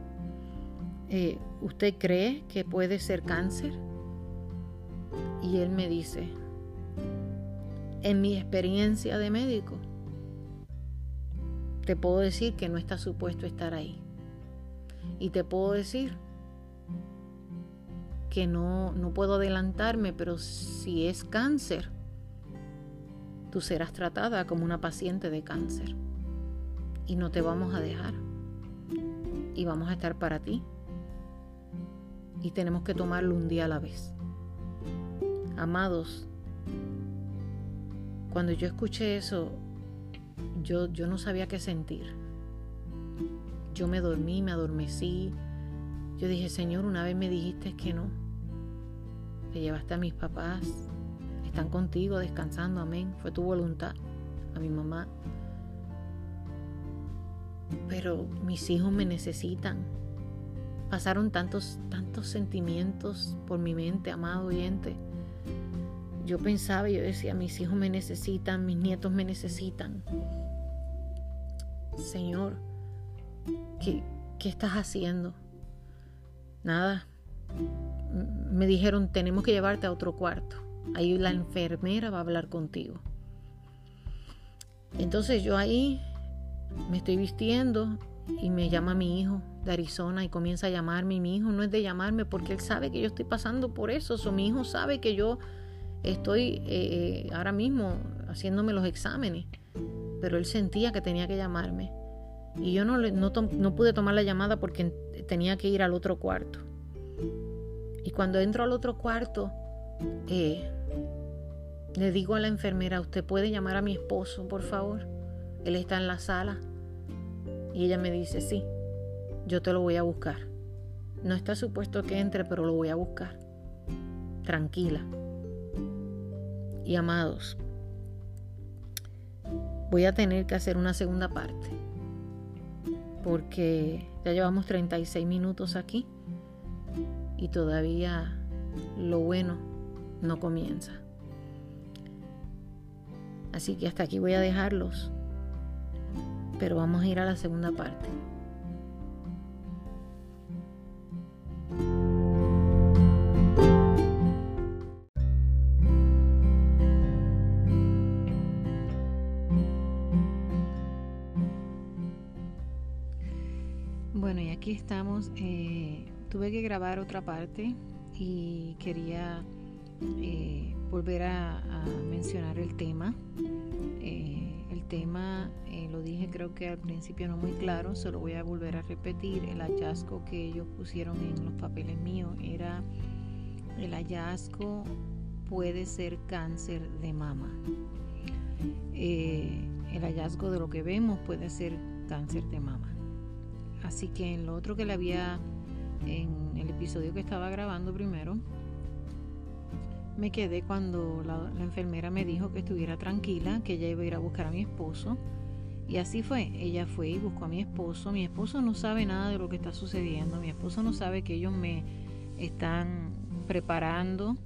eh, ¿usted cree que puede ser cáncer? Y él me dice, en mi experiencia de médico, te puedo decir que no está supuesto estar ahí. Y te puedo decir que no, no puedo adelantarme, pero si es cáncer, tú serás tratada como una paciente de cáncer. Y no te vamos a dejar. Y vamos a estar para ti. Y tenemos que tomarlo un día a la vez. Amados, cuando yo escuché eso, yo, yo no sabía qué sentir. Yo me dormí, me adormecí. Yo dije, Señor, una vez me dijiste que no. Te llevaste a mis papás. Están contigo descansando, amén. Fue tu voluntad. A mi mamá. Pero mis hijos me necesitan. Pasaron tantos, tantos sentimientos por mi mente, amado oyente yo pensaba, yo decía, mis hijos me necesitan, mis nietos me necesitan. Señor, ¿qué, qué estás haciendo? Nada. Me dijeron, tenemos que llevarte a otro cuarto. Ahí la enfermera va a hablar contigo. Entonces yo ahí me estoy vistiendo y me llama mi hijo de Arizona y comienza a llamarme. Y mi hijo no es de llamarme porque él sabe que yo estoy pasando por eso. O mi hijo sabe que yo estoy eh, ahora mismo haciéndome los exámenes, pero él sentía que tenía que llamarme. Y yo no, no, pude tomar la llamada porque tenía que ir al otro cuarto. Y cuando entro al otro cuarto, eh, le digo a la enfermera, ¿usted puede llamar a mi esposo, por favor? Él está en la sala. Y ella me dice, sí, yo te lo voy a buscar. No está supuesto que entre, pero lo voy a buscar. Tranquila y amados, voy a tener que hacer una segunda parte porque ya llevamos 36 minutos aquí y todavía lo bueno no comienza. Así que hasta aquí voy a dejarlos, pero vamos a ir a la segunda parte. Aquí estamos. Eh, tuve que grabar otra parte y quería eh, volver a, mencionar el tema. Eh, el tema lo dije creo que al principio no muy claro, se lo voy a volver a repetir. El hallazgo que ellos pusieron en los papeles míos era el hallazgo puede ser cáncer de mama. el hallazgo de lo que vemos puede ser cáncer de mama. Así que en lo otro que le había, en el episodio que estaba grabando primero, me quedé cuando la, enfermera me dijo que estuviera tranquila, que ella iba a ir a buscar a mi esposo. Y así fue, ella fue y buscó a mi esposo. Mi esposo no sabe nada de lo que está sucediendo. Mi esposo no sabe que ellos me están preparando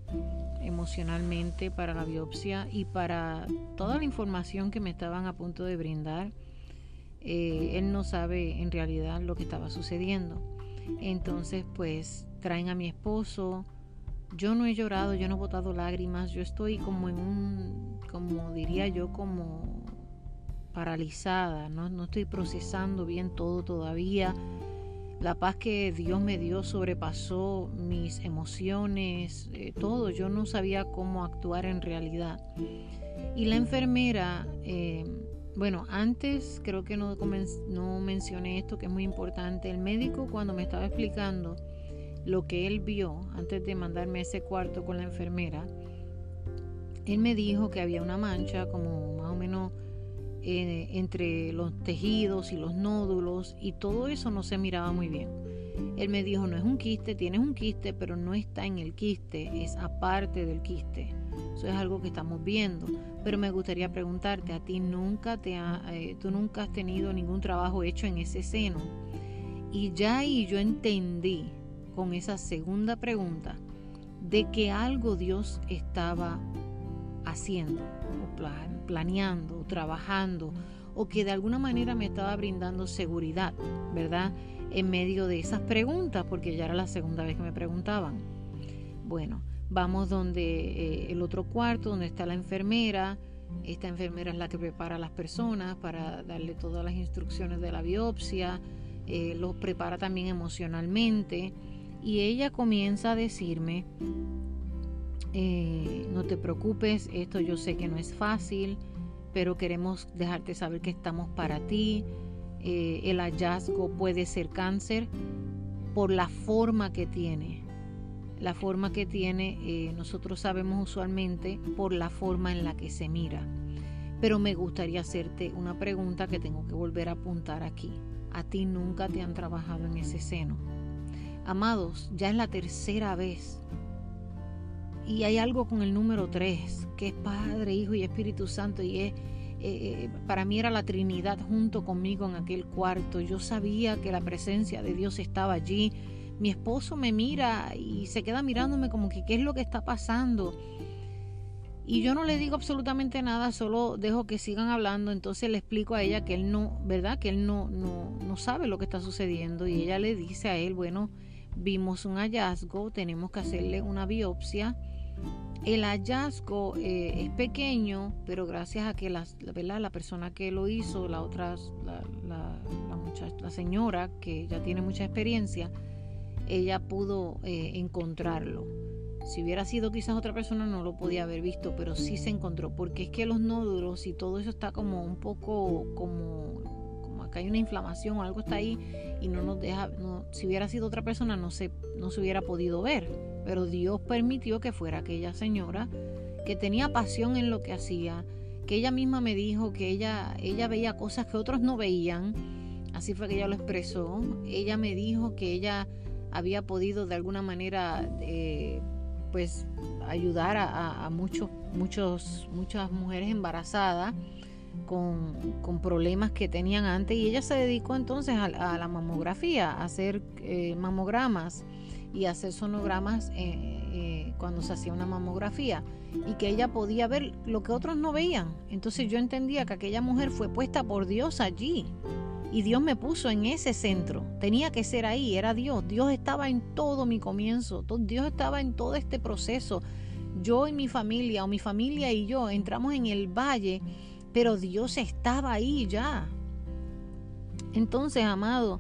emocionalmente para la biopsia y para toda la información que me estaban a punto de brindar. Eh, él no sabe en realidad lo que estaba sucediendo. Entonces, pues traen a mi esposo. Yo no he llorado, yo no he botado lágrimas, yo estoy como en un, como diría yo, como paralizada, no, no estoy procesando bien todo todavía. La paz que Dios me dio sobrepasó mis emociones, eh, todo. Yo no sabía cómo actuar en realidad. Y la enfermera, eh, bueno, antes creo que no, mencioné esto que es muy importante. El médico cuando me estaba explicando lo que él vio antes de mandarme a ese cuarto con la enfermera, él me dijo que había una mancha como más o menos eh, entre los tejidos y los nódulos y todo eso no se miraba muy bien. Él me dijo, no es un quiste, tienes un quiste, pero no está en el quiste, es aparte del quiste. Eso es algo que estamos viendo. Pero me gustaría preguntarte, ¿a ti nunca te ha, eh, tú nunca has tenido ningún trabajo hecho en ese seno? Y ya ahí yo entendí con esa segunda pregunta de que algo Dios estaba haciendo planeando, trabajando o que de alguna manera me estaba brindando seguridad, ¿verdad? En medio de esas preguntas, porque ya era la segunda vez que me preguntaban. Bueno, vamos donde eh, el otro cuarto, donde está la enfermera. Esta enfermera es la que prepara a las personas para darle todas las instrucciones de la biopsia, eh, los prepara también emocionalmente. Y ella comienza a decirme eh, no te preocupes, esto yo sé que no es fácil, pero queremos dejarte saber que estamos para ti. Eh, el hallazgo puede ser cáncer por la forma que tiene. La forma que tiene, eh, nosotros sabemos usualmente por la forma en la que se mira. Pero me gustaría hacerte una pregunta que tengo que volver a apuntar aquí. A ti nunca te han trabajado en ese seno. Amados, ya es la tercera vez y hay algo con el número 3, que es Padre, Hijo y Espíritu Santo, y es, eh, para mí era la Trinidad junto conmigo en aquel cuarto. Yo sabía que la presencia de Dios estaba allí. Mi esposo me mira y se queda mirándome como que qué es lo que está pasando. Y yo no le digo absolutamente nada, solo dejo que sigan hablando. Entonces le explico a ella que él no, ¿verdad? Que él no, no, no sabe lo que está sucediendo. Y ella le dice a él, bueno, vimos un hallazgo, tenemos que hacerle una biopsia el hallazgo eh, es pequeño, pero gracias a que la, ¿verdad? la persona que lo hizo, la otra, la, la, señora que ya tiene mucha experiencia, ella pudo eh, encontrarlo. Si hubiera sido quizás otra persona no lo podía haber visto, pero sí se encontró, porque es que los nódulos y todo eso está como un poco como, como acá hay una inflamación o algo está ahí y no nos deja, no, si hubiera sido otra persona no se, no se hubiera podido ver pero Dios permitió que fuera aquella señora que tenía pasión en lo que hacía, que ella misma me dijo que ella, ella veía cosas que otros no veían, así fue que ella lo expresó, ella me dijo que ella había podido de alguna manera eh, pues ayudar a, muchos, muchos, muchas mujeres embarazadas con, problemas que tenían antes. Y ella se dedicó entonces a, la mamografía, a hacer eh, mamogramas y hacer sonogramas eh, eh, cuando se hacía una mamografía y que ella podía ver lo que otros no veían. Entonces yo entendía que aquella mujer fue puesta por Dios allí y Dios me puso en ese centro. Tenía que ser ahí, era Dios. Dios estaba en todo mi comienzo, Dios estaba en todo este proceso. Yo y mi familia o mi familia y yo entramos en el valle, pero Dios estaba ahí ya. Entonces, amado,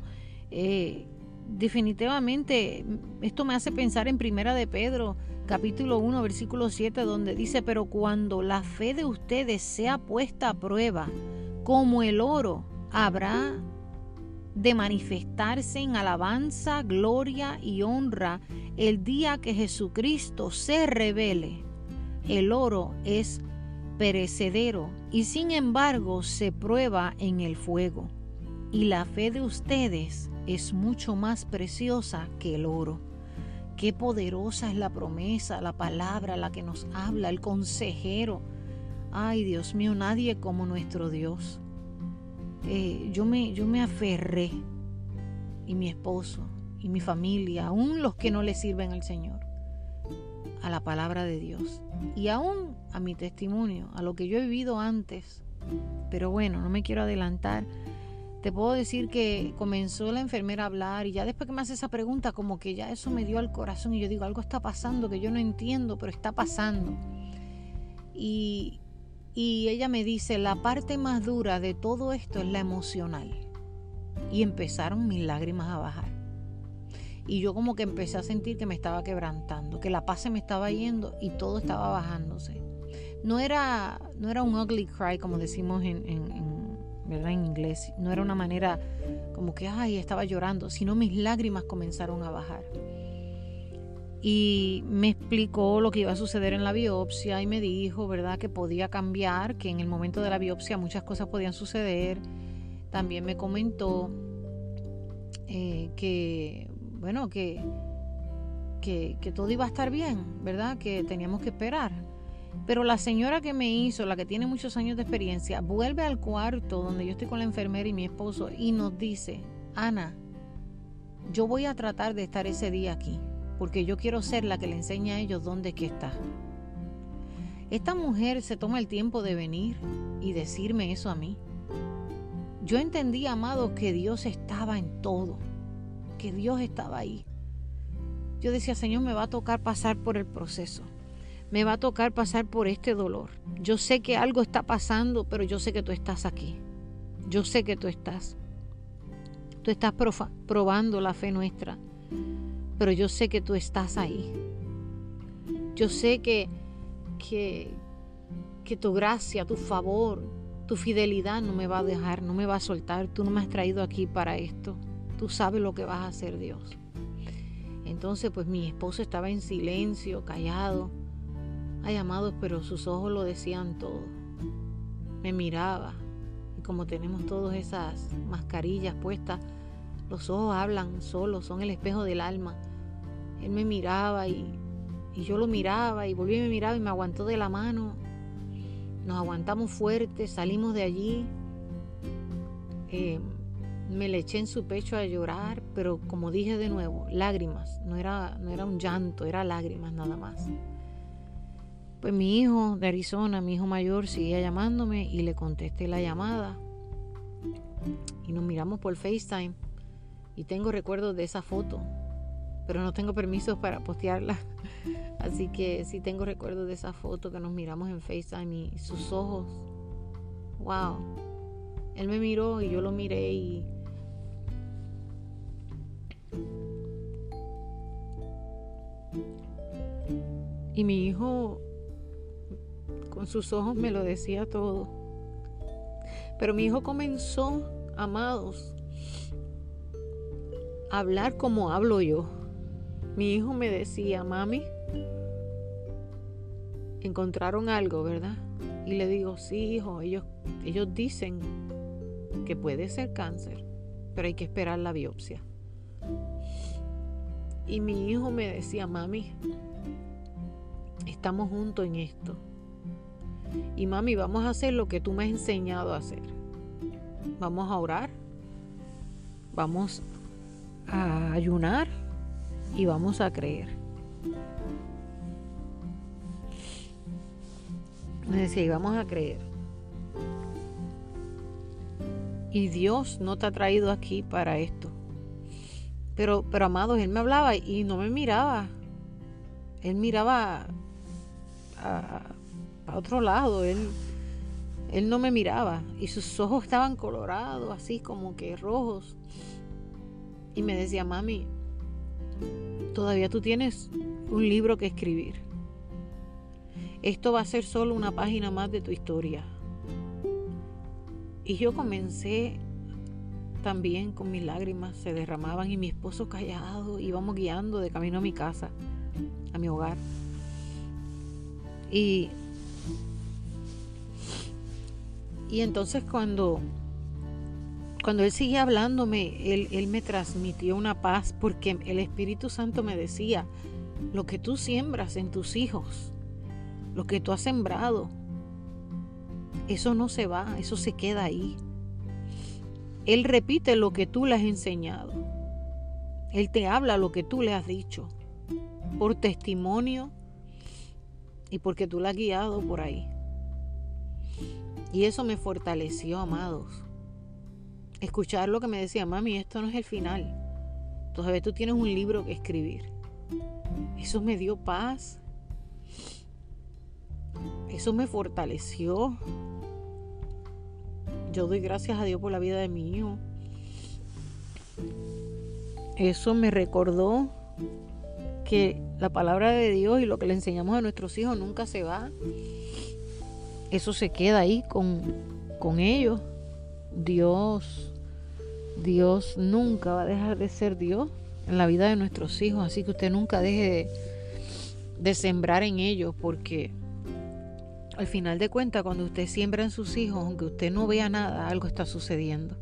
eh, definitivamente esto me hace pensar en Primera de Pedro, capítulo 1, versículo 7, donde dice, pero cuando la fe de ustedes sea puesta a prueba, como el oro, habrá de manifestarse en alabanza, gloria y honra el día que Jesucristo se revele. El oro es perecedero y sin embargo se prueba en el fuego. Y la fe de ustedes es mucho más preciosa que el oro. Qué poderosa es la promesa, la palabra, la que nos habla, el consejero. Ay, Dios mío, nadie como nuestro Dios. Eh, yo, me, yo me aferré, y mi esposo, y mi familia, aún los que no le sirven al Señor. a la palabra de Dios y aún a mi testimonio, a lo que yo he vivido antes. Pero bueno, no me quiero adelantar. Te puedo decir que comenzó la enfermera a hablar y ya después que me hace esa pregunta, como que ya eso me dio al corazón y yo digo, algo está pasando que yo no entiendo, pero está pasando. Y, y ella me dice, la parte más dura de todo esto es la emocional. Y empezaron mis lágrimas a bajar. Y yo como que empecé a sentir que me estaba quebrantando, que la paz se me estaba yendo y todo estaba bajándose. No era, no era un ugly cry como decimos en, en, ¿verdad? en inglés, no era una manera como que, ay, estaba llorando, sino mis lágrimas comenzaron a bajar. Y me explicó lo que iba a suceder en la biopsia y me dijo, ¿verdad?, que podía cambiar, que en el momento de la biopsia muchas cosas podían suceder. También me comentó eh, que bueno, que, que, todo iba a estar bien, ¿verdad? Que teníamos que esperar. Pero la señora que me hizo, la que tiene muchos años de experiencia, vuelve al cuarto donde yo estoy con la enfermera y mi esposo y nos dice, Ana, yo voy a tratar de estar ese día aquí, porque yo quiero ser la que le enseñe a ellos dónde que está. Esta mujer se toma el tiempo de venir y decirme eso a mí. Yo entendí, amado, que Dios estaba en todo que Dios estaba ahí. Yo decía, Señor, me va a tocar pasar por el proceso. Me va a tocar pasar por este dolor. Yo sé que algo está pasando, pero yo sé que tú estás aquí. Yo sé que tú estás. Tú estás probando la fe nuestra, pero yo sé que tú estás ahí. Yo sé que, que, que tu gracia, tu favor, tu fidelidad no me va a dejar, no me va a soltar. Tú no me has traído aquí para esto. Tú sabes lo que vas a hacer, Dios. Entonces, pues mi esposo estaba en silencio, callado. Ay, amados, pero sus ojos lo decían todo. Me miraba. Y como tenemos todas esas mascarillas puestas, los ojos hablan solos, son el espejo del alma. Él me miraba y, yo lo miraba y volví y me miraba y me aguantó de la mano. Nos aguantamos fuerte, salimos de allí. Eh, me le eché en su pecho a llorar, pero como dije de nuevo, lágrimas, no era un llanto, era lágrimas nada más. Pues mi hijo de Arizona, mi hijo mayor, seguía llamándome y le contesté la llamada. Y nos miramos por FaceTime. Y tengo recuerdos de esa foto, pero no tengo permisos para postearla. Así que sí tengo recuerdos de esa foto que nos miramos en FaceTime y sus ojos. Wow. Él me miró y yo lo miré y Y mi hijo con sus ojos me lo decía todo. Pero mi hijo comenzó, amados, a hablar como hablo yo. Mi hijo me decía, mami, encontraron algo, ¿verdad? Y le digo, sí, hijo, ellos, ellos dicen que puede ser cáncer, pero hay que esperar la biopsia. Y mi hijo me decía, mami, estamos juntos en esto. Y mami, vamos a hacer lo que tú me has enseñado a hacer. Vamos a orar, vamos a ayunar y vamos a creer. Me decía, y vamos a creer. Y Dios no te ha traído aquí para esto. Pero, pero amados, Él me hablaba y no me miraba. Él miraba a, otro lado. Él, él no me miraba y sus ojos estaban colorados, así como que rojos. Y me decía, mami, todavía tú tienes un libro que escribir. Esto va a ser solo una página más de tu historia. Y yo comencé también con mis lágrimas, se derramaban y mi esposo callado, íbamos guiando de camino a mi casa, a mi hogar. Y, y entonces cuando, cuando él seguía hablándome, él, él me transmitió una paz porque el Espíritu Santo me decía, lo que tú siembras en tus hijos, lo que tú has sembrado, eso no se va, eso se queda ahí. Él repite lo que tú le has enseñado. Él te habla lo que tú le has dicho. Por testimonio, y porque tú la has guiado por ahí. Y eso me fortaleció, amados. Escuchar lo que me decía, mami, esto no es el final. Todavía tú tienes un libro que escribir. Eso me dio paz. Eso me fortaleció. Yo doy gracias a Dios por la vida de mi hijo. Eso me recordó que la palabra de Dios y lo que le enseñamos a nuestros hijos nunca se va. Eso se queda ahí con, con ellos. Dios, Dios nunca va a dejar de ser Dios en la vida de nuestros hijos. Así que usted nunca deje de, de sembrar en ellos porque al final de cuentas cuando usted siembra en sus hijos, aunque usted no vea nada, algo está sucediendo.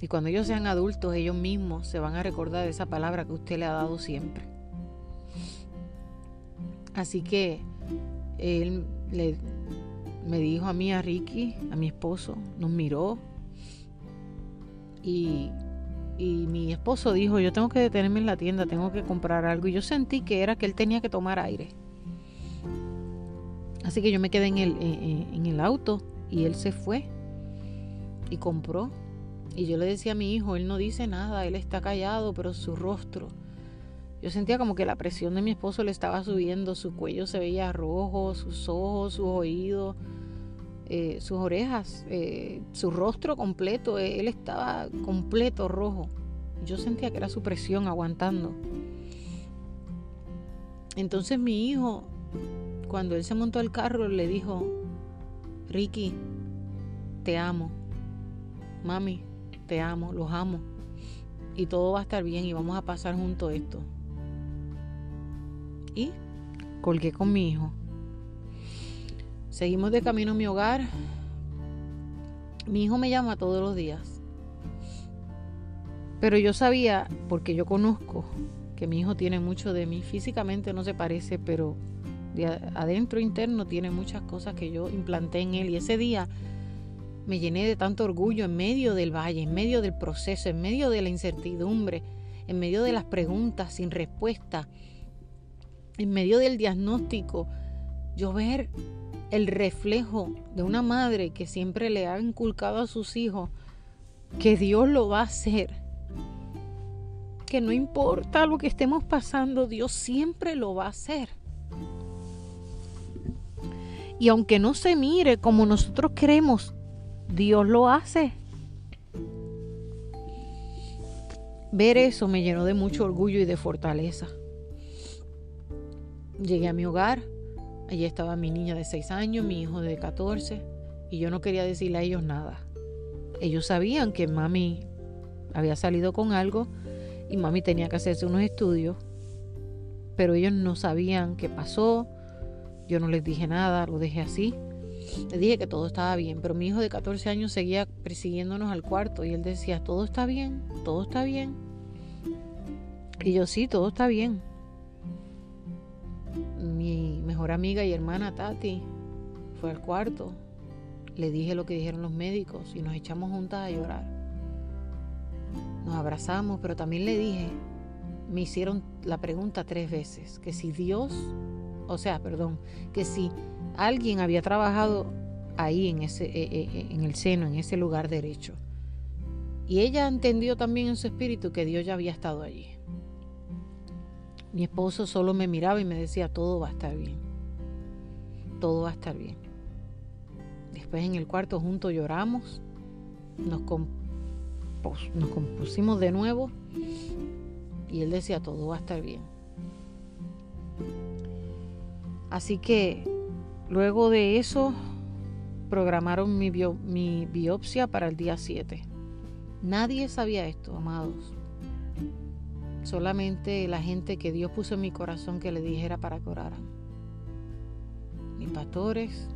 Y cuando ellos sean adultos, ellos mismos se van a recordar de esa palabra que usted le ha dado siempre. Así que él le, me dijo a mí, a Ricky, a mi esposo, nos miró y, y mi esposo dijo, yo tengo que detenerme en la tienda, tengo que comprar algo. Y yo sentí que era que él tenía que tomar aire. Así que yo me quedé en el, en el auto y él se fue y compró y yo le decía a mi hijo, él no dice nada, él está callado, pero su rostro. Yo sentía como que la presión de mi esposo le estaba subiendo, su cuello se veía rojo, sus ojos, sus oídos, eh, sus orejas, eh, su rostro completo, eh, él estaba completo rojo. Yo sentía que era su presión aguantando. Entonces mi hijo, cuando él se montó al carro, le dijo, Ricky, te amo. Mami, te amo, los amo. Y todo va a estar bien y vamos a pasar junto esto. Y colgué con mi hijo. Seguimos de camino a mi hogar. Mi hijo me llama todos los días. Pero yo sabía, porque yo conozco, que mi hijo tiene mucho de mí. Físicamente no se parece, pero de adentro interno tiene muchas cosas que yo implanté en él. Y ese día me llené de tanto orgullo en medio del valle, en medio del proceso, en medio de la incertidumbre, en medio de las preguntas sin respuesta, en medio del diagnóstico. Yo ver el reflejo de una madre que siempre le ha inculcado a sus hijos que Dios lo va a hacer. Que no importa lo que estemos pasando, Dios siempre lo va a hacer. Y aunque no se mire como nosotros queremos Dios lo hace. Ver eso me llenó de mucho orgullo y de fortaleza. Llegué a mi hogar, allí estaba mi niña de 6 años, mi hijo de 14, y yo no quería decirle a ellos nada. Ellos sabían que mami había salido con algo y mami tenía que hacerse unos estudios, pero ellos no sabían qué pasó, yo no les dije nada, lo dejé así. Le dije que todo estaba bien, pero mi hijo de 14 años seguía persiguiéndonos al cuarto y él decía, todo está bien, todo está bien. Y yo sí, todo está bien. Mi mejor amiga y hermana Tati fue al cuarto. Le dije lo que dijeron los médicos y nos echamos juntas a llorar. Nos abrazamos, pero también le dije, me hicieron la pregunta tres veces, que si Dios, o sea, perdón, que si alguien había trabajado ahí en, ese, eh, eh, eh, en el seno, en ese lugar derecho. Y ella entendió también en su espíritu que Dios ya había estado allí. Mi esposo solo me miraba y me decía, todo va a estar bien. Todo va a estar bien. Después en el cuarto juntos lloramos, nos, nos compusimos de nuevo y él decía, todo va a estar bien. Así que Luego de eso, programaron mi, mi biopsia para el día 7. Nadie sabía esto, amados. Solamente la gente que Dios puso en mi corazón que le dijera para que oraran. Mis pastores,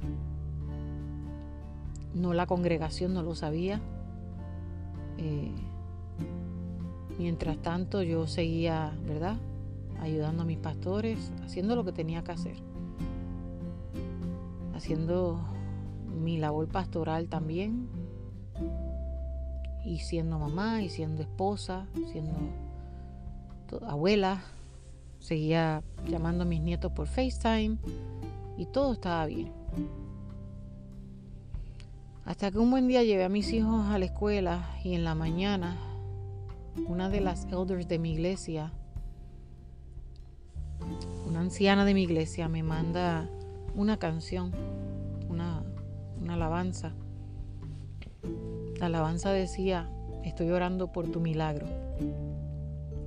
no la congregación no lo sabía. Eh, mientras tanto yo seguía, ¿verdad? Ayudando a mis pastores, haciendo lo que tenía que hacer haciendo mi labor pastoral también, y siendo mamá, y siendo esposa, siendo abuela, seguía llamando a mis nietos por FaceTime y todo estaba bien. Hasta que un buen día llevé a mis hijos a la escuela y en la mañana una de las elders de mi iglesia, una anciana de mi iglesia, me manda una canción, una, una alabanza. La alabanza decía, estoy orando por tu milagro.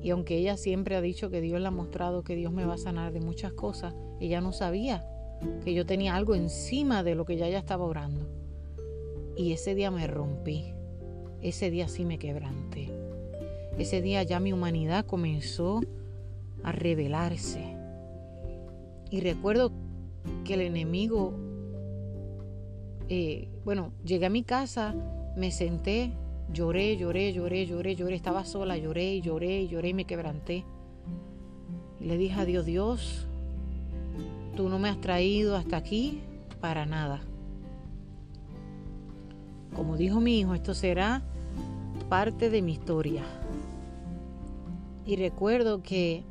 Y aunque ella siempre ha dicho que Dios le ha mostrado que Dios me va a sanar de muchas cosas, ella no sabía que yo tenía algo encima de lo que ya estaba orando. Y ese día me rompí. Ese día sí me quebranté. Ese día ya mi humanidad comenzó a revelarse. Y recuerdo que el enemigo, eh, bueno, llegué a mi casa, me senté, lloré, lloré, lloré, lloré, lloré, estaba sola, lloré lloré lloré y me quebranté. Y le dije a Dios, Dios, tú no me has traído hasta aquí para nada. Como dijo mi hijo, esto será parte de mi historia. Y recuerdo que,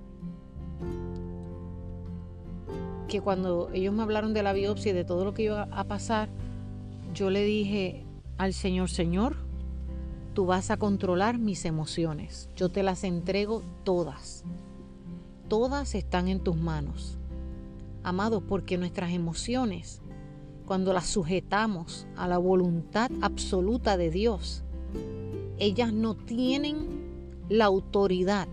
que cuando ellos me hablaron de la biopsia y de todo lo que iba a pasar, yo le dije al Señor, Señor, tú vas a controlar mis emociones. Yo te las entrego todas. Todas están en tus manos. Amados, porque nuestras emociones cuando las sujetamos a la voluntad absoluta de Dios, ellas no tienen la autoridad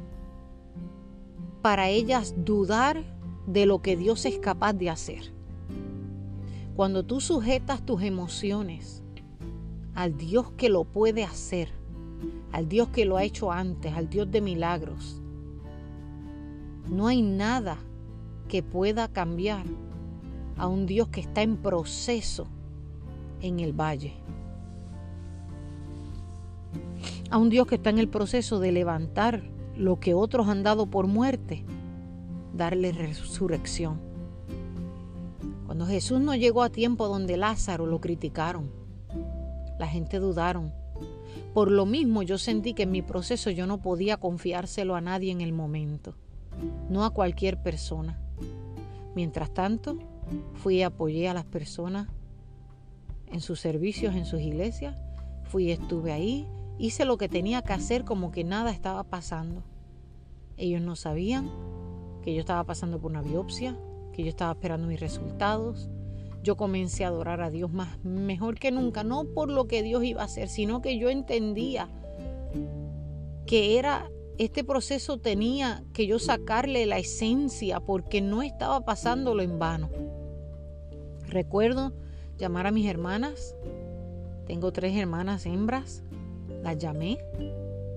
para ellas dudar de lo que Dios es capaz de hacer. Cuando tú sujetas tus emociones al Dios que lo puede hacer, al Dios que lo ha hecho antes, al Dios de milagros, no hay nada que pueda cambiar a un Dios que está en proceso en el valle. A un Dios que está en el proceso de levantar lo que otros han dado por muerte, darle resurrección. Cuando Jesús no llegó a tiempo donde Lázaro lo criticaron, la gente dudaron. Por lo mismo yo sentí que en mi proceso yo no podía confiárselo a nadie en el momento, no a cualquier persona. Mientras tanto, Fui y apoyé a las personas en sus servicios, en sus iglesias. Fui y estuve ahí. Hice lo que tenía que hacer como que nada estaba pasando. Ellos no sabían que yo estaba pasando por una biopsia, que yo estaba esperando mis resultados. Yo comencé a adorar a Dios más mejor que nunca, no por lo que Dios iba a hacer, sino que yo entendía que era este proceso tenía que yo sacarle la esencia porque no estaba pasándolo en vano. Recuerdo llamar a mis hermanas. Tengo tres hermanas hembras. Las llamé.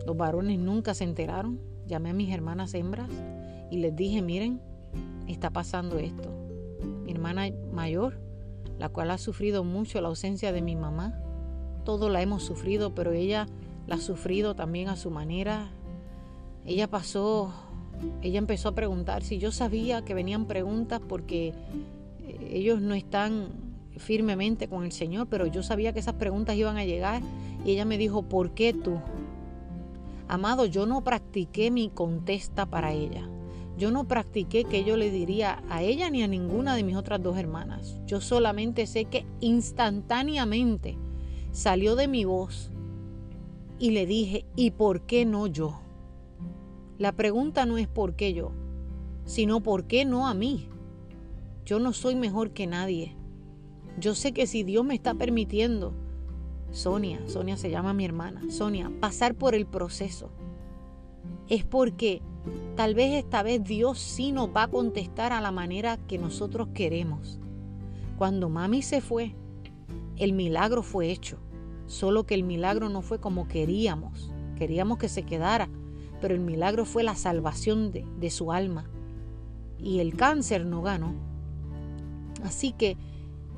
Los varones nunca se enteraron. Llamé a mis hermanas hembras y les dije, miren, está pasando esto. Mi hermana mayor, la cual ha sufrido mucho la ausencia de mi mamá, todo la hemos sufrido, pero ella la ha sufrido también a su manera. Ella pasó, ella empezó a preguntar si yo sabía que venían preguntas porque ellos no están firmemente con el Señor, pero yo sabía que esas preguntas iban a llegar y ella me dijo, ¿por qué tú? Amado, yo no practiqué mi contesta para ella. Yo no practiqué que yo le diría a ella ni a ninguna de mis otras dos hermanas. Yo solamente sé que instantáneamente salió de mi voz y le dije, ¿y por qué no yo? La pregunta no es por qué yo, sino por qué no a mí. Yo no soy mejor que nadie. Yo sé que si Dios me está permitiendo, Sonia, Sonia se llama mi hermana, Sonia, pasar por el proceso, es porque tal vez esta vez Dios sí nos va a contestar a la manera que nosotros queremos. Cuando mami se fue, el milagro fue hecho, solo que el milagro no fue como queríamos, queríamos que se quedara, pero el milagro fue la salvación de, su alma. Y el cáncer no ganó, Así que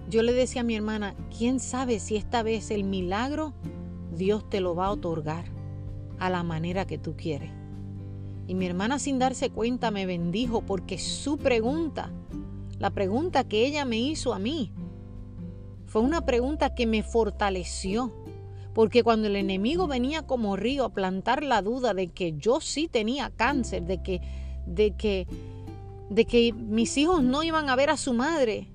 yo le decía a mi hermana, ¿quién sabe si esta vez el milagro Dios te lo va a otorgar a la manera que tú quieres? Y mi hermana sin darse cuenta me bendijo porque su pregunta, la pregunta que ella me hizo a mí, fue una pregunta que me fortaleció. Porque cuando el enemigo venía como río a plantar la duda de que yo sí tenía cáncer, de que, de que de que mis hijos no iban a ver a su madre,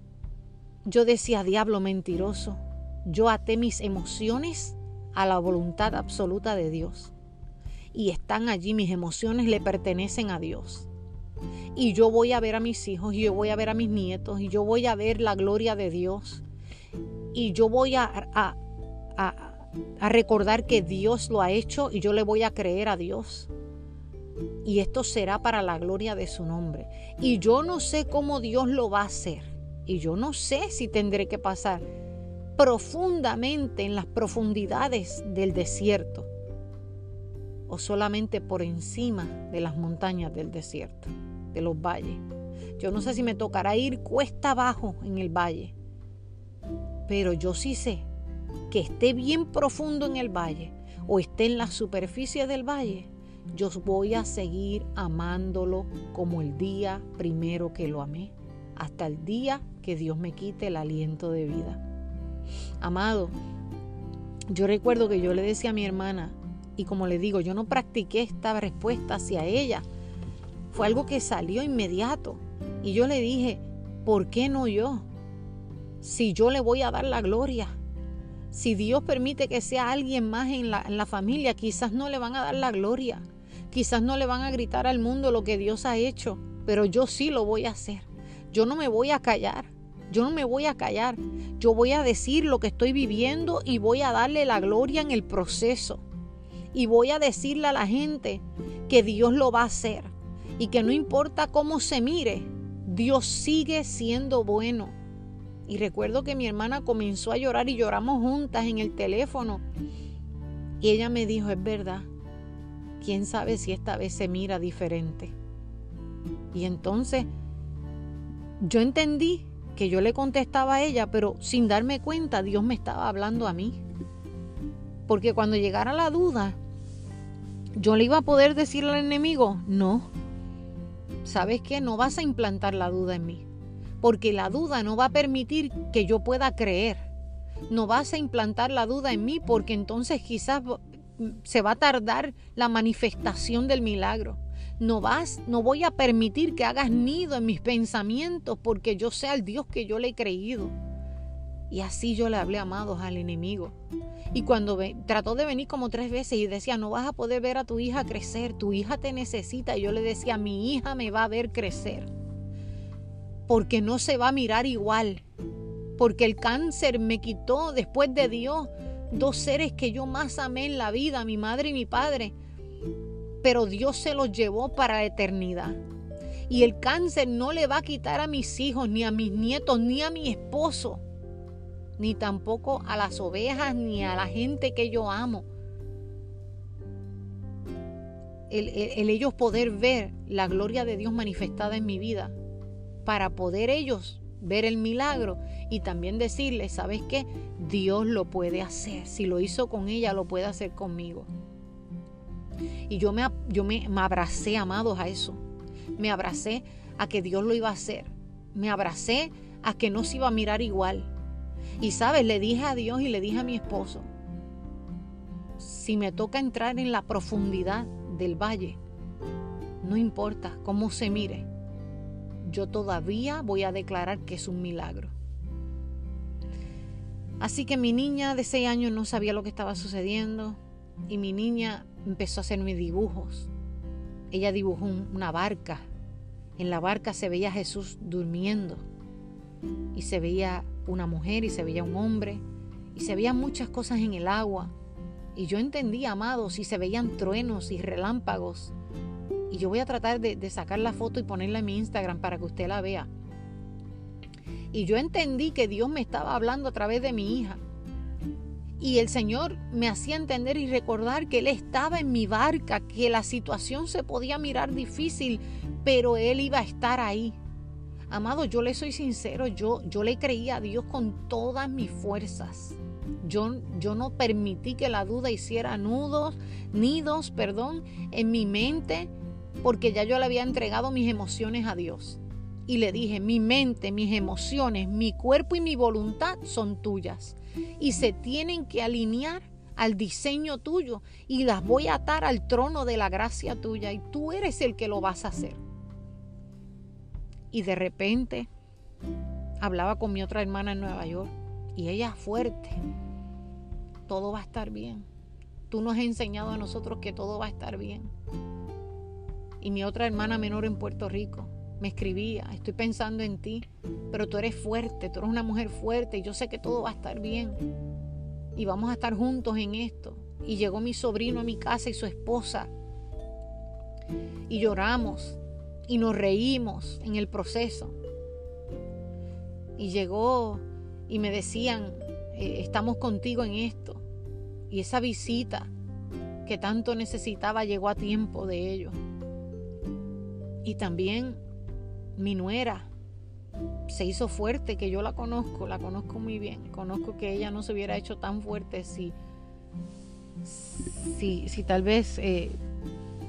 yo decía, diablo mentiroso, yo até mis emociones a la voluntad absoluta de Dios. Y están allí, mis emociones le pertenecen a Dios. Y yo voy a ver a mis hijos, y yo voy a ver a mis nietos, y yo voy a ver la gloria de Dios. Y yo voy a, a, a recordar que Dios lo ha hecho y yo le voy a creer a Dios. Y esto será para la gloria de su nombre. Y yo no sé cómo Dios lo va a hacer. Y yo no sé si tendré que pasar profundamente en las profundidades del desierto o solamente por encima de las montañas del desierto, de los valles. Yo no sé si me tocará ir cuesta abajo en el valle, pero yo sí sé que esté bien profundo en el valle o esté en la superficie del valle, yo voy a seguir amándolo como el día primero que lo amé, hasta el día que Dios me quite el aliento de vida. Amado, yo recuerdo que yo le decía a mi hermana, y como le digo, yo no practiqué esta respuesta hacia ella, fue algo que salió inmediato. Y yo le dije, ¿por qué no yo? Si yo le voy a dar la gloria, si Dios permite que sea alguien más en la, en la, familia, quizás no le van a dar la gloria, quizás no le van a gritar al mundo lo que Dios ha hecho, pero yo sí lo voy a hacer. Yo no me voy a callar, yo no me voy a callar, yo voy a decir lo que estoy viviendo y voy a darle la gloria en el proceso. Y voy a decirle a la gente que Dios lo va a hacer y que no importa cómo se mire, Dios sigue siendo bueno y recuerdo que mi hermana comenzó a llorar y lloramos juntas en el teléfono. Y ella me dijo, es verdad, quién sabe si esta vez se mira diferente. Y entonces yo entendí que yo le contestaba a ella, pero sin darme cuenta Dios me estaba hablando a mí. Porque cuando llegara la duda, yo le iba a poder decir al enemigo, no, ¿sabes qué? No vas a implantar la duda en mí porque la duda no va a permitir que yo pueda creer. No vas a implantar la duda en mí porque entonces quizás se va a tardar la manifestación del milagro. No vas, no voy a permitir que hagas nido en mis pensamientos porque yo sea el Dios que yo le he creído. Y así yo le hablé amados al enemigo. Y cuando trató de venir como tres veces y decía, no vas a poder ver a tu hija crecer, tu hija te necesita. Y yo le decía, mi hija me va a ver crecer porque no se va a mirar igual, porque el cáncer me quitó después de Dios dos seres que yo más amé en la vida, mi madre y mi padre, pero Dios se los llevó para la eternidad. Y el cáncer no le va a quitar a mis hijos, ni a mis nietos, ni a mi esposo, ni tampoco a las ovejas, ni a la gente que yo amo. El, el, ellos poder ver la gloria de Dios manifestada en mi vida para poder ellos ver el milagro y también decirles, ¿sabes qué? Dios lo puede hacer. Si lo hizo con ella, lo puede hacer conmigo. Y yo me, yo me, me abracé, amados, a eso. Me abracé a que Dios lo iba a hacer. Me abracé a que no se iba a mirar igual. Y sabes, le dije a Dios y le dije a mi esposo, si me toca entrar en la profundidad del valle, no importa cómo se mire, yo todavía voy a declarar que es un milagro. Así que mi niña de 6 años no sabía lo que estaba sucediendo y mi niña empezó a hacerme dibujos. Ella dibujó una barca. En la barca se veía a Jesús durmiendo y se veía una mujer y se veía un hombre y se veían muchas cosas en el agua. Y yo entendía, amados, y se veían truenos y relámpagos y yo voy a tratar de, sacar la foto y ponerla en mi Instagram para que usted la vea. Y yo entendí que Dios me estaba hablando a través de mi hija. Y el Señor me hacía entender y recordar que Él estaba en mi barca, que la situación se podía mirar difícil, pero Él iba a estar ahí. Amado, yo le soy sincero, yo, yo le creía a Dios con todas mis fuerzas. Yo, yo no permití que la duda hiciera nudos, nidos, perdón, en mi mente porque ya yo le había entregado mis emociones a Dios. Y le dije, mi mente, mis emociones, mi cuerpo y mi voluntad son tuyas. Y se tienen que alinear al diseño tuyo y las voy a atar al trono de la gracia tuya y tú eres el que lo vas a hacer. Y de repente hablaba con mi otra hermana en Nueva York y ella fuerte. Todo va a estar bien. Tú nos has enseñado a nosotros que todo va a estar bien. Y mi otra hermana menor en Puerto Rico me escribía, estoy pensando en ti, pero tú eres fuerte, tú eres una mujer fuerte y yo sé que todo va a estar bien. Y vamos a estar juntos en esto. Y llegó mi sobrino a mi casa y su esposa. Y lloramos y nos reímos en el proceso. Y llegó y me decían, eh, estamos contigo en esto. Y esa visita que tanto necesitaba llegó a tiempo de ello. Y también mi nuera se hizo fuerte, que yo la conozco, la conozco muy bien. Conozco que ella no se hubiera hecho tan fuerte si, si, si tal vez eh,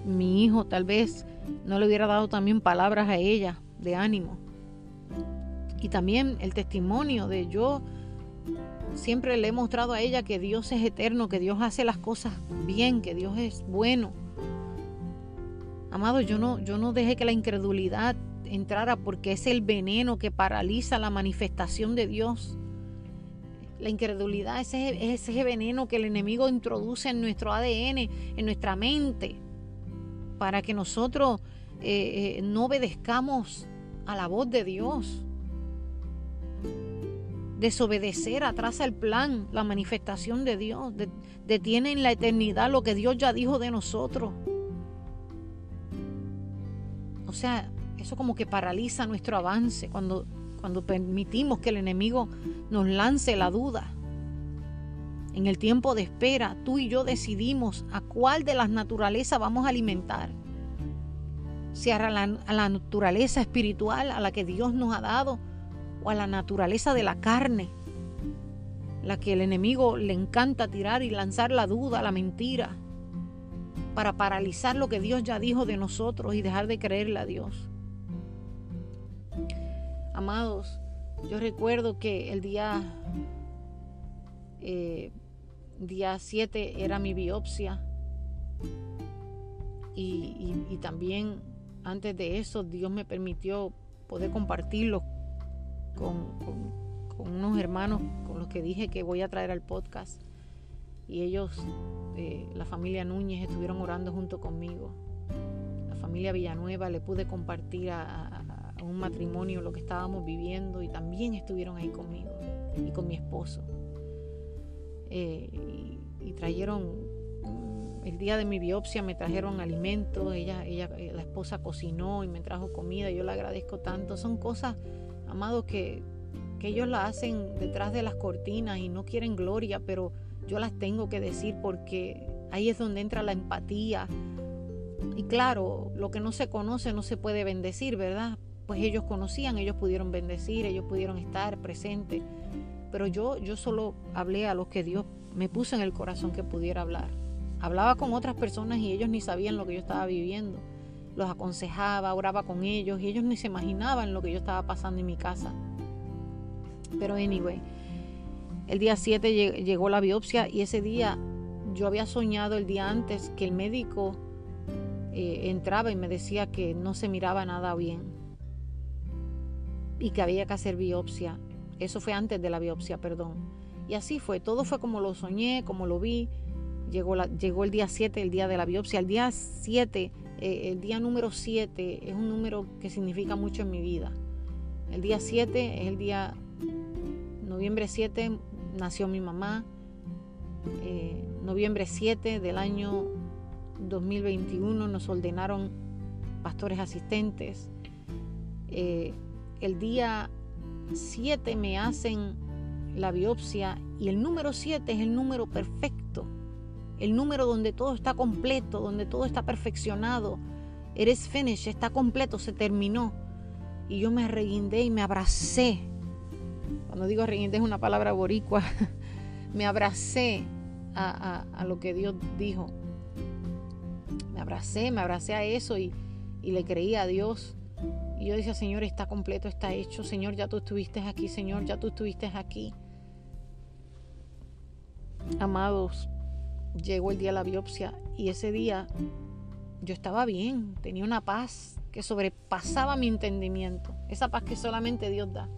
mi hijo tal vez no le hubiera dado también palabras a ella de ánimo. Y también el testimonio de yo siempre le he mostrado a ella que Dios es eterno, que Dios hace las cosas bien, que Dios es bueno. Amado, yo no, yo no dejé que la incredulidad entrara porque es el veneno que paraliza la manifestación de Dios. La incredulidad es ese, ese veneno que el enemigo introduce en nuestro ADN, en nuestra mente, para que nosotros eh, eh, no obedezcamos a la voz de Dios. Desobedecer atrasa el plan, la manifestación de Dios. detiene en la eternidad lo que Dios ya dijo de nosotros. O sea, eso como que paraliza nuestro avance cuando, cuando permitimos que el enemigo nos lance la duda. En el tiempo de espera, tú y yo decidimos a cuál de las naturalezas vamos a alimentar. Si a la, naturaleza espiritual a la que Dios nos ha dado o a la naturaleza de la carne, la que el enemigo le encanta tirar y lanzar la duda, la mentira, para paralizar lo que Dios ya dijo de nosotros y dejar de creerle a Dios. Amados, yo recuerdo que el día, eh, día 7 era mi biopsia y, también antes de eso Dios me permitió poder compartirlo con, unos hermanos con los que dije que voy a traer al podcast. Y ellos, eh, la familia Núñez, estuvieron orando junto conmigo. La familia Villanueva le pude compartir a, un matrimonio lo que estábamos viviendo y también estuvieron ahí conmigo y con mi esposo. Eh, y, trajeron, mm, el día de mi biopsia me trajeron alimentos, ella, ella, la esposa cocinó y me trajo comida, yo le agradezco tanto. Son cosas amados, que, ellos la hacen detrás de las cortinas y no quieren gloria, pero yo las tengo que decir porque ahí es donde entra la empatía. Y claro, lo que no se conoce no se puede bendecir, ¿verdad? Pues ellos conocían, ellos pudieron bendecir, ellos pudieron estar presentes. Pero yo, yo solo hablé a los que Dios me puso en el corazón que pudiera hablar. Hablaba con otras personas y ellos ni sabían lo que yo estaba viviendo los aconsejaba, oraba con ellos y ellos ni se imaginaban lo que yo estaba pasando en mi casa. Pero anyway, el día 7 llegó la biopsia y ese día yo había soñado el día antes que el médico eh, entraba y me decía que no se miraba nada bien y que había que hacer biopsia. Eso fue antes de la biopsia, perdón. Y así fue, todo fue como lo soñé, como lo vi. Llegó, la, llegó el día 7, el día de la biopsia. El día 7 eh, el día número 7 es un número que significa mucho en mi vida. El día 7 es el día, noviembre 7 nació mi mamá. Eh, noviembre 7 del año 2021 nos ordenaron pastores asistentes. Eh, el día 7 me hacen la biopsia y el número 7 es el número perfecto el número donde todo está completo, donde todo está perfeccionado. Eres finished, está completo, se terminó. Y yo me reguindé y me abracé. Cuando digo reguindé es una palabra boricua. me abracé a, lo que Dios dijo. Me abracé, me abracé a eso y, y le creí a Dios. Y yo decía, Señor, está completo, está hecho. Señor, ya tú estuviste aquí. Señor, ya tú estuviste aquí. Amados, llegó el día de la biopsia y ese día yo estaba bien, tenía una paz que sobrepasaba mi entendimiento, esa paz que solamente Dios da.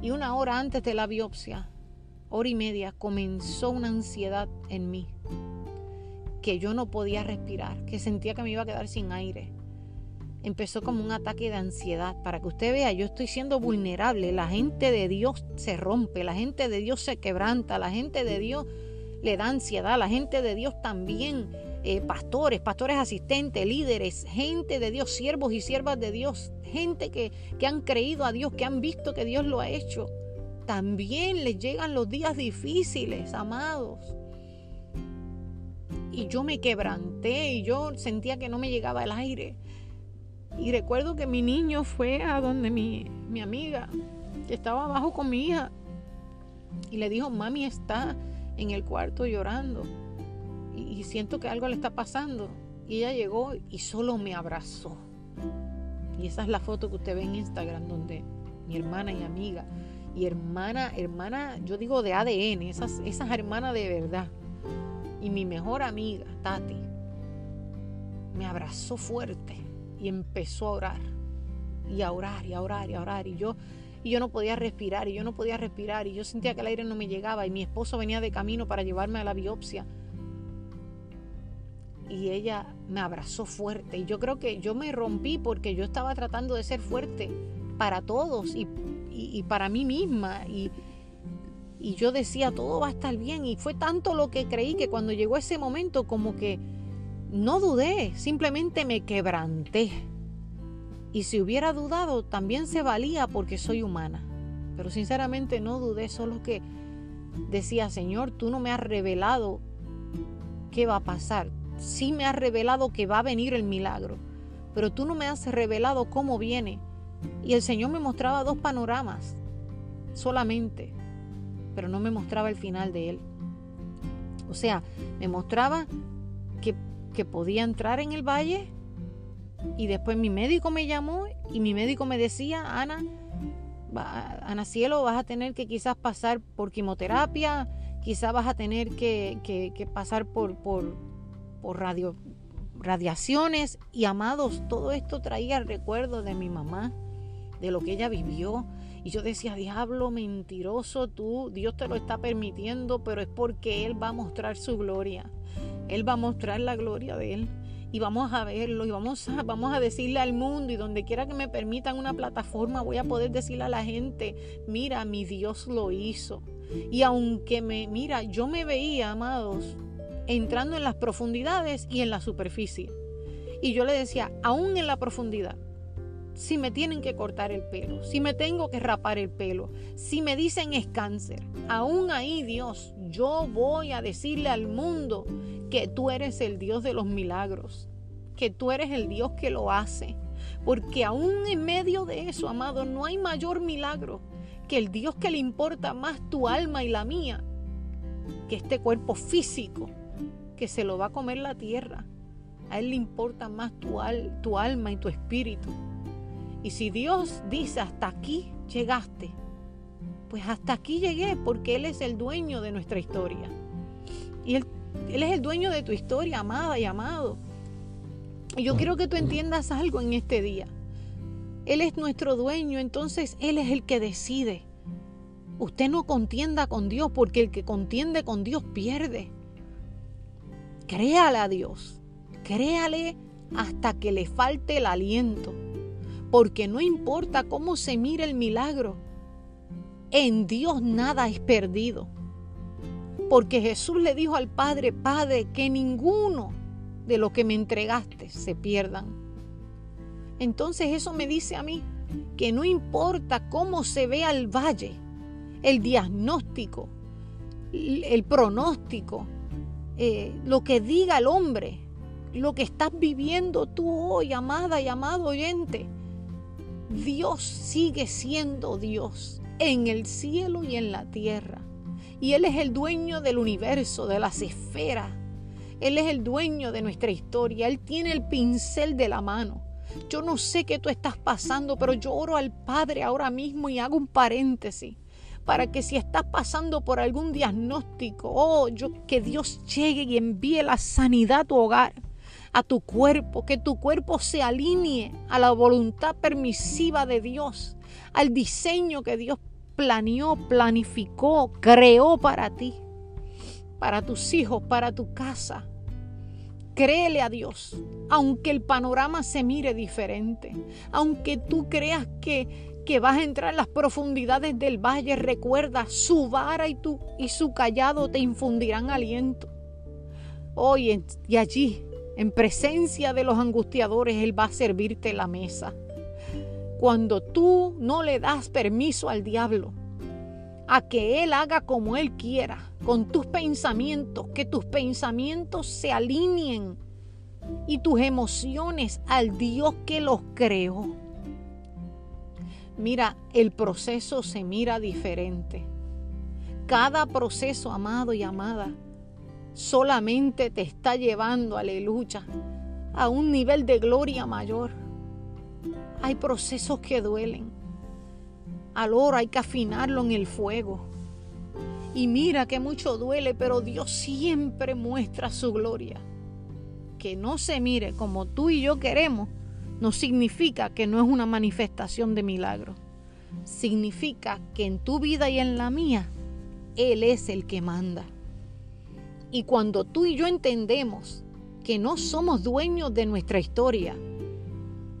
Y una hora antes de la biopsia, hora y media, comenzó una ansiedad en mí, que yo no podía respirar, que sentía que me iba a quedar sin aire. Empezó como un ataque de ansiedad. Para que usted vea, yo estoy siendo vulnerable. La gente de Dios se rompe, la gente de Dios se quebranta, la gente de Dios le da ansiedad, la gente de Dios también eh, pastores, pastores asistentes, líderes, gente de Dios, siervos y siervas de Dios, gente que, que han creído a Dios, que han visto que Dios lo ha hecho. También les llegan los días difíciles, amados. Y yo me quebranté y yo sentía que no me llegaba el aire. Y recuerdo que mi niño fue a donde mi, mi amiga, que estaba abajo con mi hija, y le dijo, mami está en el cuarto llorando y, siento que algo le está pasando. Y ella llegó y solo me abrazó. Y esa es la foto que usted ve en Instagram donde mi hermana y amiga, y hermana, hermana, yo digo de ADN, esas, esas hermanas de verdad. Y mi mejor amiga, Tati, me abrazó fuerte y empezó a orar. Y a orar, y a orar, y a orar. Y yo, y yo no podía respirar, y yo no podía respirar, y yo sentía que el aire no me llegaba, y mi esposo venía de camino para llevarme a la biopsia y ella me abrazó fuerte. Y yo creo que yo me rompí porque yo estaba tratando de ser fuerte para todos y, para mí misma. Y, y yo decía, todo va a estar bien. Y fue tanto lo que creí que cuando llegó ese momento como que no dudé, simplemente me quebranté. Y si hubiera dudado, también se valía porque soy humana. Pero sinceramente no dudé, solo que decía, Señor, tú no me has revelado qué va a pasar sí me has revelado que va a venir el milagro, pero tú no me has revelado cómo viene. Y el Señor me mostraba dos panoramas solamente, pero no me mostraba el final de él. O sea, me mostraba que, que podía entrar en el valle y después mi médico me llamó y mi médico me decía, Ana, Ana Cielo, vas a tener que quizás pasar por quimioterapia, quizás vas a tener que, que pasar por, por, por radio, radiaciones y amados, todo esto traía el recuerdo de mi mamá, de lo que ella vivió. Y yo decía, diablo mentiroso, tú, Dios te lo está permitiendo, pero es porque Él va a mostrar su gloria. Él va a mostrar la gloria de Él. Y vamos a verlo y vamos a, vamos a decirle al mundo y donde quiera que me permitan una plataforma voy a poder decirle a la gente, mira, mi Dios lo hizo. Y aunque me, mira, yo me veía, amados, entrando en las profundidades y en la superficie. Y yo le decía, aún en la profundidad, si me tienen que cortar el pelo, si me tengo que rapar el pelo, si me dicen es cáncer, aún ahí Dios, yo voy a decirle al mundo que tú eres el Dios de los milagros, que tú eres el Dios que lo hace. Porque aún en medio de eso, amado, no hay mayor milagro que el Dios que le importa más tu alma y la mía que este cuerpo físico que se lo va a comer la tierra. A Él le importa más tu, tu alma y tu espíritu. Y si Dios dice hasta aquí llegaste, pues hasta aquí llegué porque Él es el dueño de nuestra historia. Y Él, es el dueño de tu historia, amada y amado. Y yo quiero que tú entiendas algo en este día. Él es nuestro dueño, entonces Él es el que decide. Usted no contienda con Dios porque el que contiende con Dios pierde. Créale a Dios, créale hasta que le falte el aliento, porque no importa cómo se mire el milagro, en Dios nada es perdido. Porque Jesús le dijo al Padre, Padre, que ninguno de lo que me entregaste se pierdan. Entonces eso me dice a mí que no importa cómo se vea el valle, el diagnóstico, el pronóstico, eh, lo que diga el hombre, lo que estás viviendo tú hoy, amada y amado oyente. Dios sigue siendo Dios en el cielo y en la tierra. Y Él es el dueño del universo, de las esferas. Él es el dueño de nuestra historia. Él tiene el pincel de la mano. Yo no sé qué tú estás pasando, pero yo oro al Padre ahora mismo y hago un paréntesis para que si estás pasando por algún diagnóstico, oh, que Dios llegue y envíe la sanidad a tu hogar, a tu cuerpo, que tu cuerpo se alinee a la voluntad permisiva de Dios, al diseño que Dios planeó, planificó, creó para ti, para tus hijos, para tu casa. Créele a Dios, aunque el panorama se mire diferente, aunque tú creas que, que vas a entrar en las profundidades del valle, recuerda, su vara y, tu, y su callado te infundirán aliento. Hoy y allí, en presencia de los angustiadores, Él va a servirte la mesa. Cuando tú no le das permiso al diablo a que Él haga como Él quiera con tus pensamientos, que tus pensamientos se alineen y tus emociones al Dios que los creó. Mira, el proceso se mira diferente. Cada proceso, amado y amada, solamente te está llevando, aleluya, a un nivel de gloria mayor. Hay procesos que duelen. Al oro hay que afinarlo en el fuego. Y mira que mucho duele, pero Dios siempre muestra su gloria. Que no se mire como tú y yo queremos, no significa que no es una manifestación de milagro. Significa que en tu vida y en la mía, Él es el que manda. Y cuando tú y yo entendemos que no somos dueños de nuestra historia,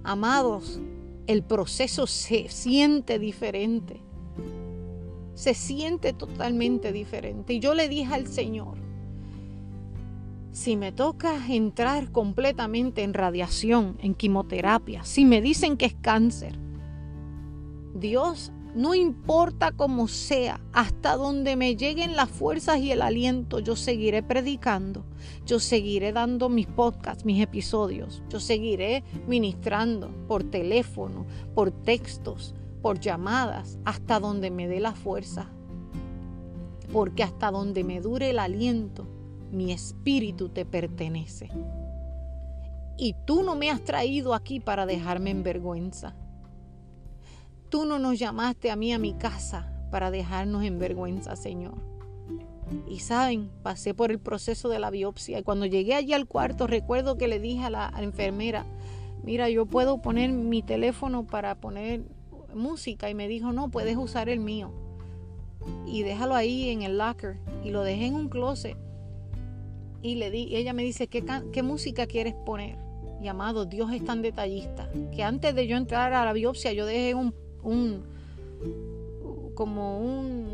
amados, el proceso se siente diferente. Se siente totalmente diferente. Y yo le dije al Señor, si me toca entrar completamente en radiación, en quimioterapia, si me dicen que es cáncer, Dios no importa cómo sea, hasta donde me lleguen las fuerzas y el aliento, yo seguiré predicando, yo seguiré dando mis podcasts, mis episodios, yo seguiré ministrando por teléfono, por textos, por llamadas, hasta donde me dé la fuerza. Porque hasta donde me dure el aliento, mi espíritu te pertenece. Y tú no me has traído aquí para dejarme en vergüenza. Tú no nos llamaste a mí a mi casa para dejarnos en vergüenza, Señor. Y saben, pasé por el proceso de la biopsia y cuando llegué allí al cuarto recuerdo que le dije a la, enfermera, mira, yo puedo poner mi teléfono para poner música y me dijo, no, puedes usar el mío. Y déjalo ahí en el locker y lo dejé en un closet. Y le di, ella me dice, ¿qué, qué música quieres poner? Y amado, Dios es tan detallista que antes de yo entrar a la biopsia yo dejé un un como un,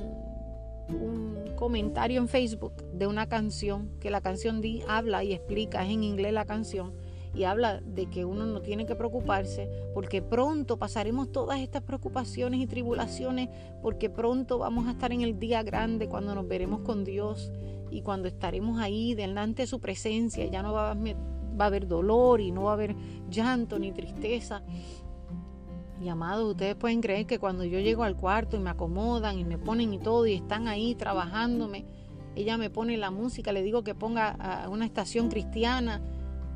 un comentario en Facebook de una canción, que la canción di, habla y explica, es en inglés la canción, y habla de que uno no tiene que preocuparse porque pronto pasaremos todas estas preocupaciones y tribulaciones porque pronto vamos a estar en el día grande cuando nos veremos con Dios y cuando estaremos ahí delante de su presencia ya no va a, va a haber dolor y no va a haber llanto ni tristeza y amados, ustedes pueden creer que cuando yo llego al cuarto y me acomodan y me ponen y todo y están ahí trabajándome, ella me pone la música, le digo que ponga a una estación cristiana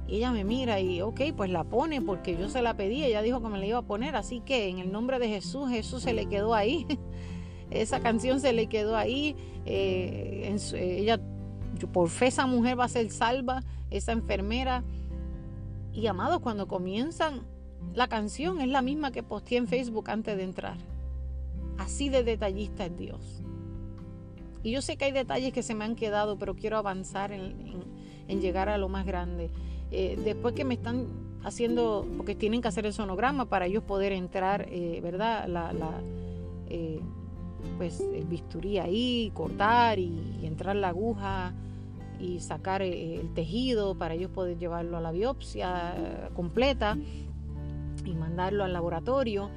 y ella me mira y ok, pues la pone porque yo se la pedí, ella dijo que me la iba a poner, así que en el nombre de Jesús, Jesús se le quedó ahí, esa canción se le quedó ahí, eh, ella, por fe esa mujer va a ser salva, esa enfermera. Y amados, cuando comienzan la canción es la misma que posteé en Facebook antes de entrar. Así de detallista es Dios. Y yo sé que hay detalles que se me han quedado, pero quiero avanzar en, llegar a lo más grande. Eh, después que me están haciendo, porque tienen que hacer el sonograma para ellos poder entrar, eh, ¿verdad? La, eh, pues el bisturí ahí, cortar y, entrar la aguja y sacar el tejido para ellos poder llevarlo a la biopsia completa y mandarlo al laboratorio.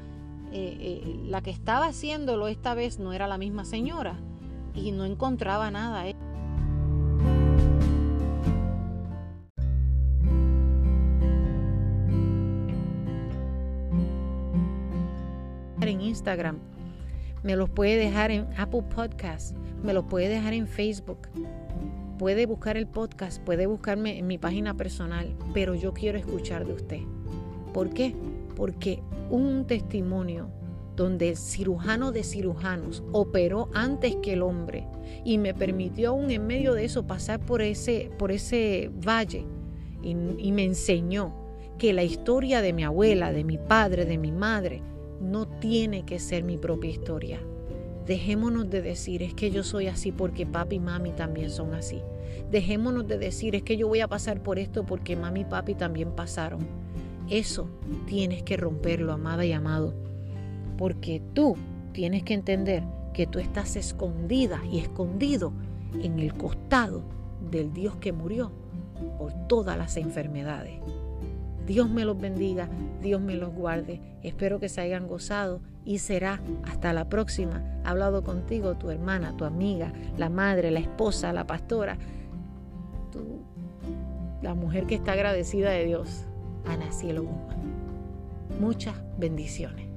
Eh, eh, la que estaba haciéndolo esta vez no era la misma señora y no encontraba nada. ¿eh? en Instagram, me los puede dejar en Apple Podcast, me los puede dejar en Facebook, puede buscar el podcast, puede buscarme en mi página personal, pero yo quiero escuchar de usted. ¿Por qué? Porque un testimonio donde el cirujano de cirujanos operó antes que el hombre y me permitió aún en medio de eso pasar por ese, por ese valle y, y me enseñó que la historia de mi abuela, de mi padre, de mi madre, no tiene que ser mi propia historia. Dejémonos de decir es que yo soy así porque papi y mami también son así. Dejémonos de decir es que yo voy a pasar por esto porque mami y papi también pasaron. Eso tienes que romperlo, amada y amado. Porque tú tienes que entender que tú estás escondida y escondido en el costado del Dios que murió por todas las enfermedades. Dios me los bendiga, Dios me los guarde. Espero que se hayan gozado y será hasta la próxima. Ha hablado contigo tu hermana, tu amiga, la madre, la esposa, la pastora, la mujer que está agradecida de Dios, Ana Cielo Guzmán. Muchas bendiciones.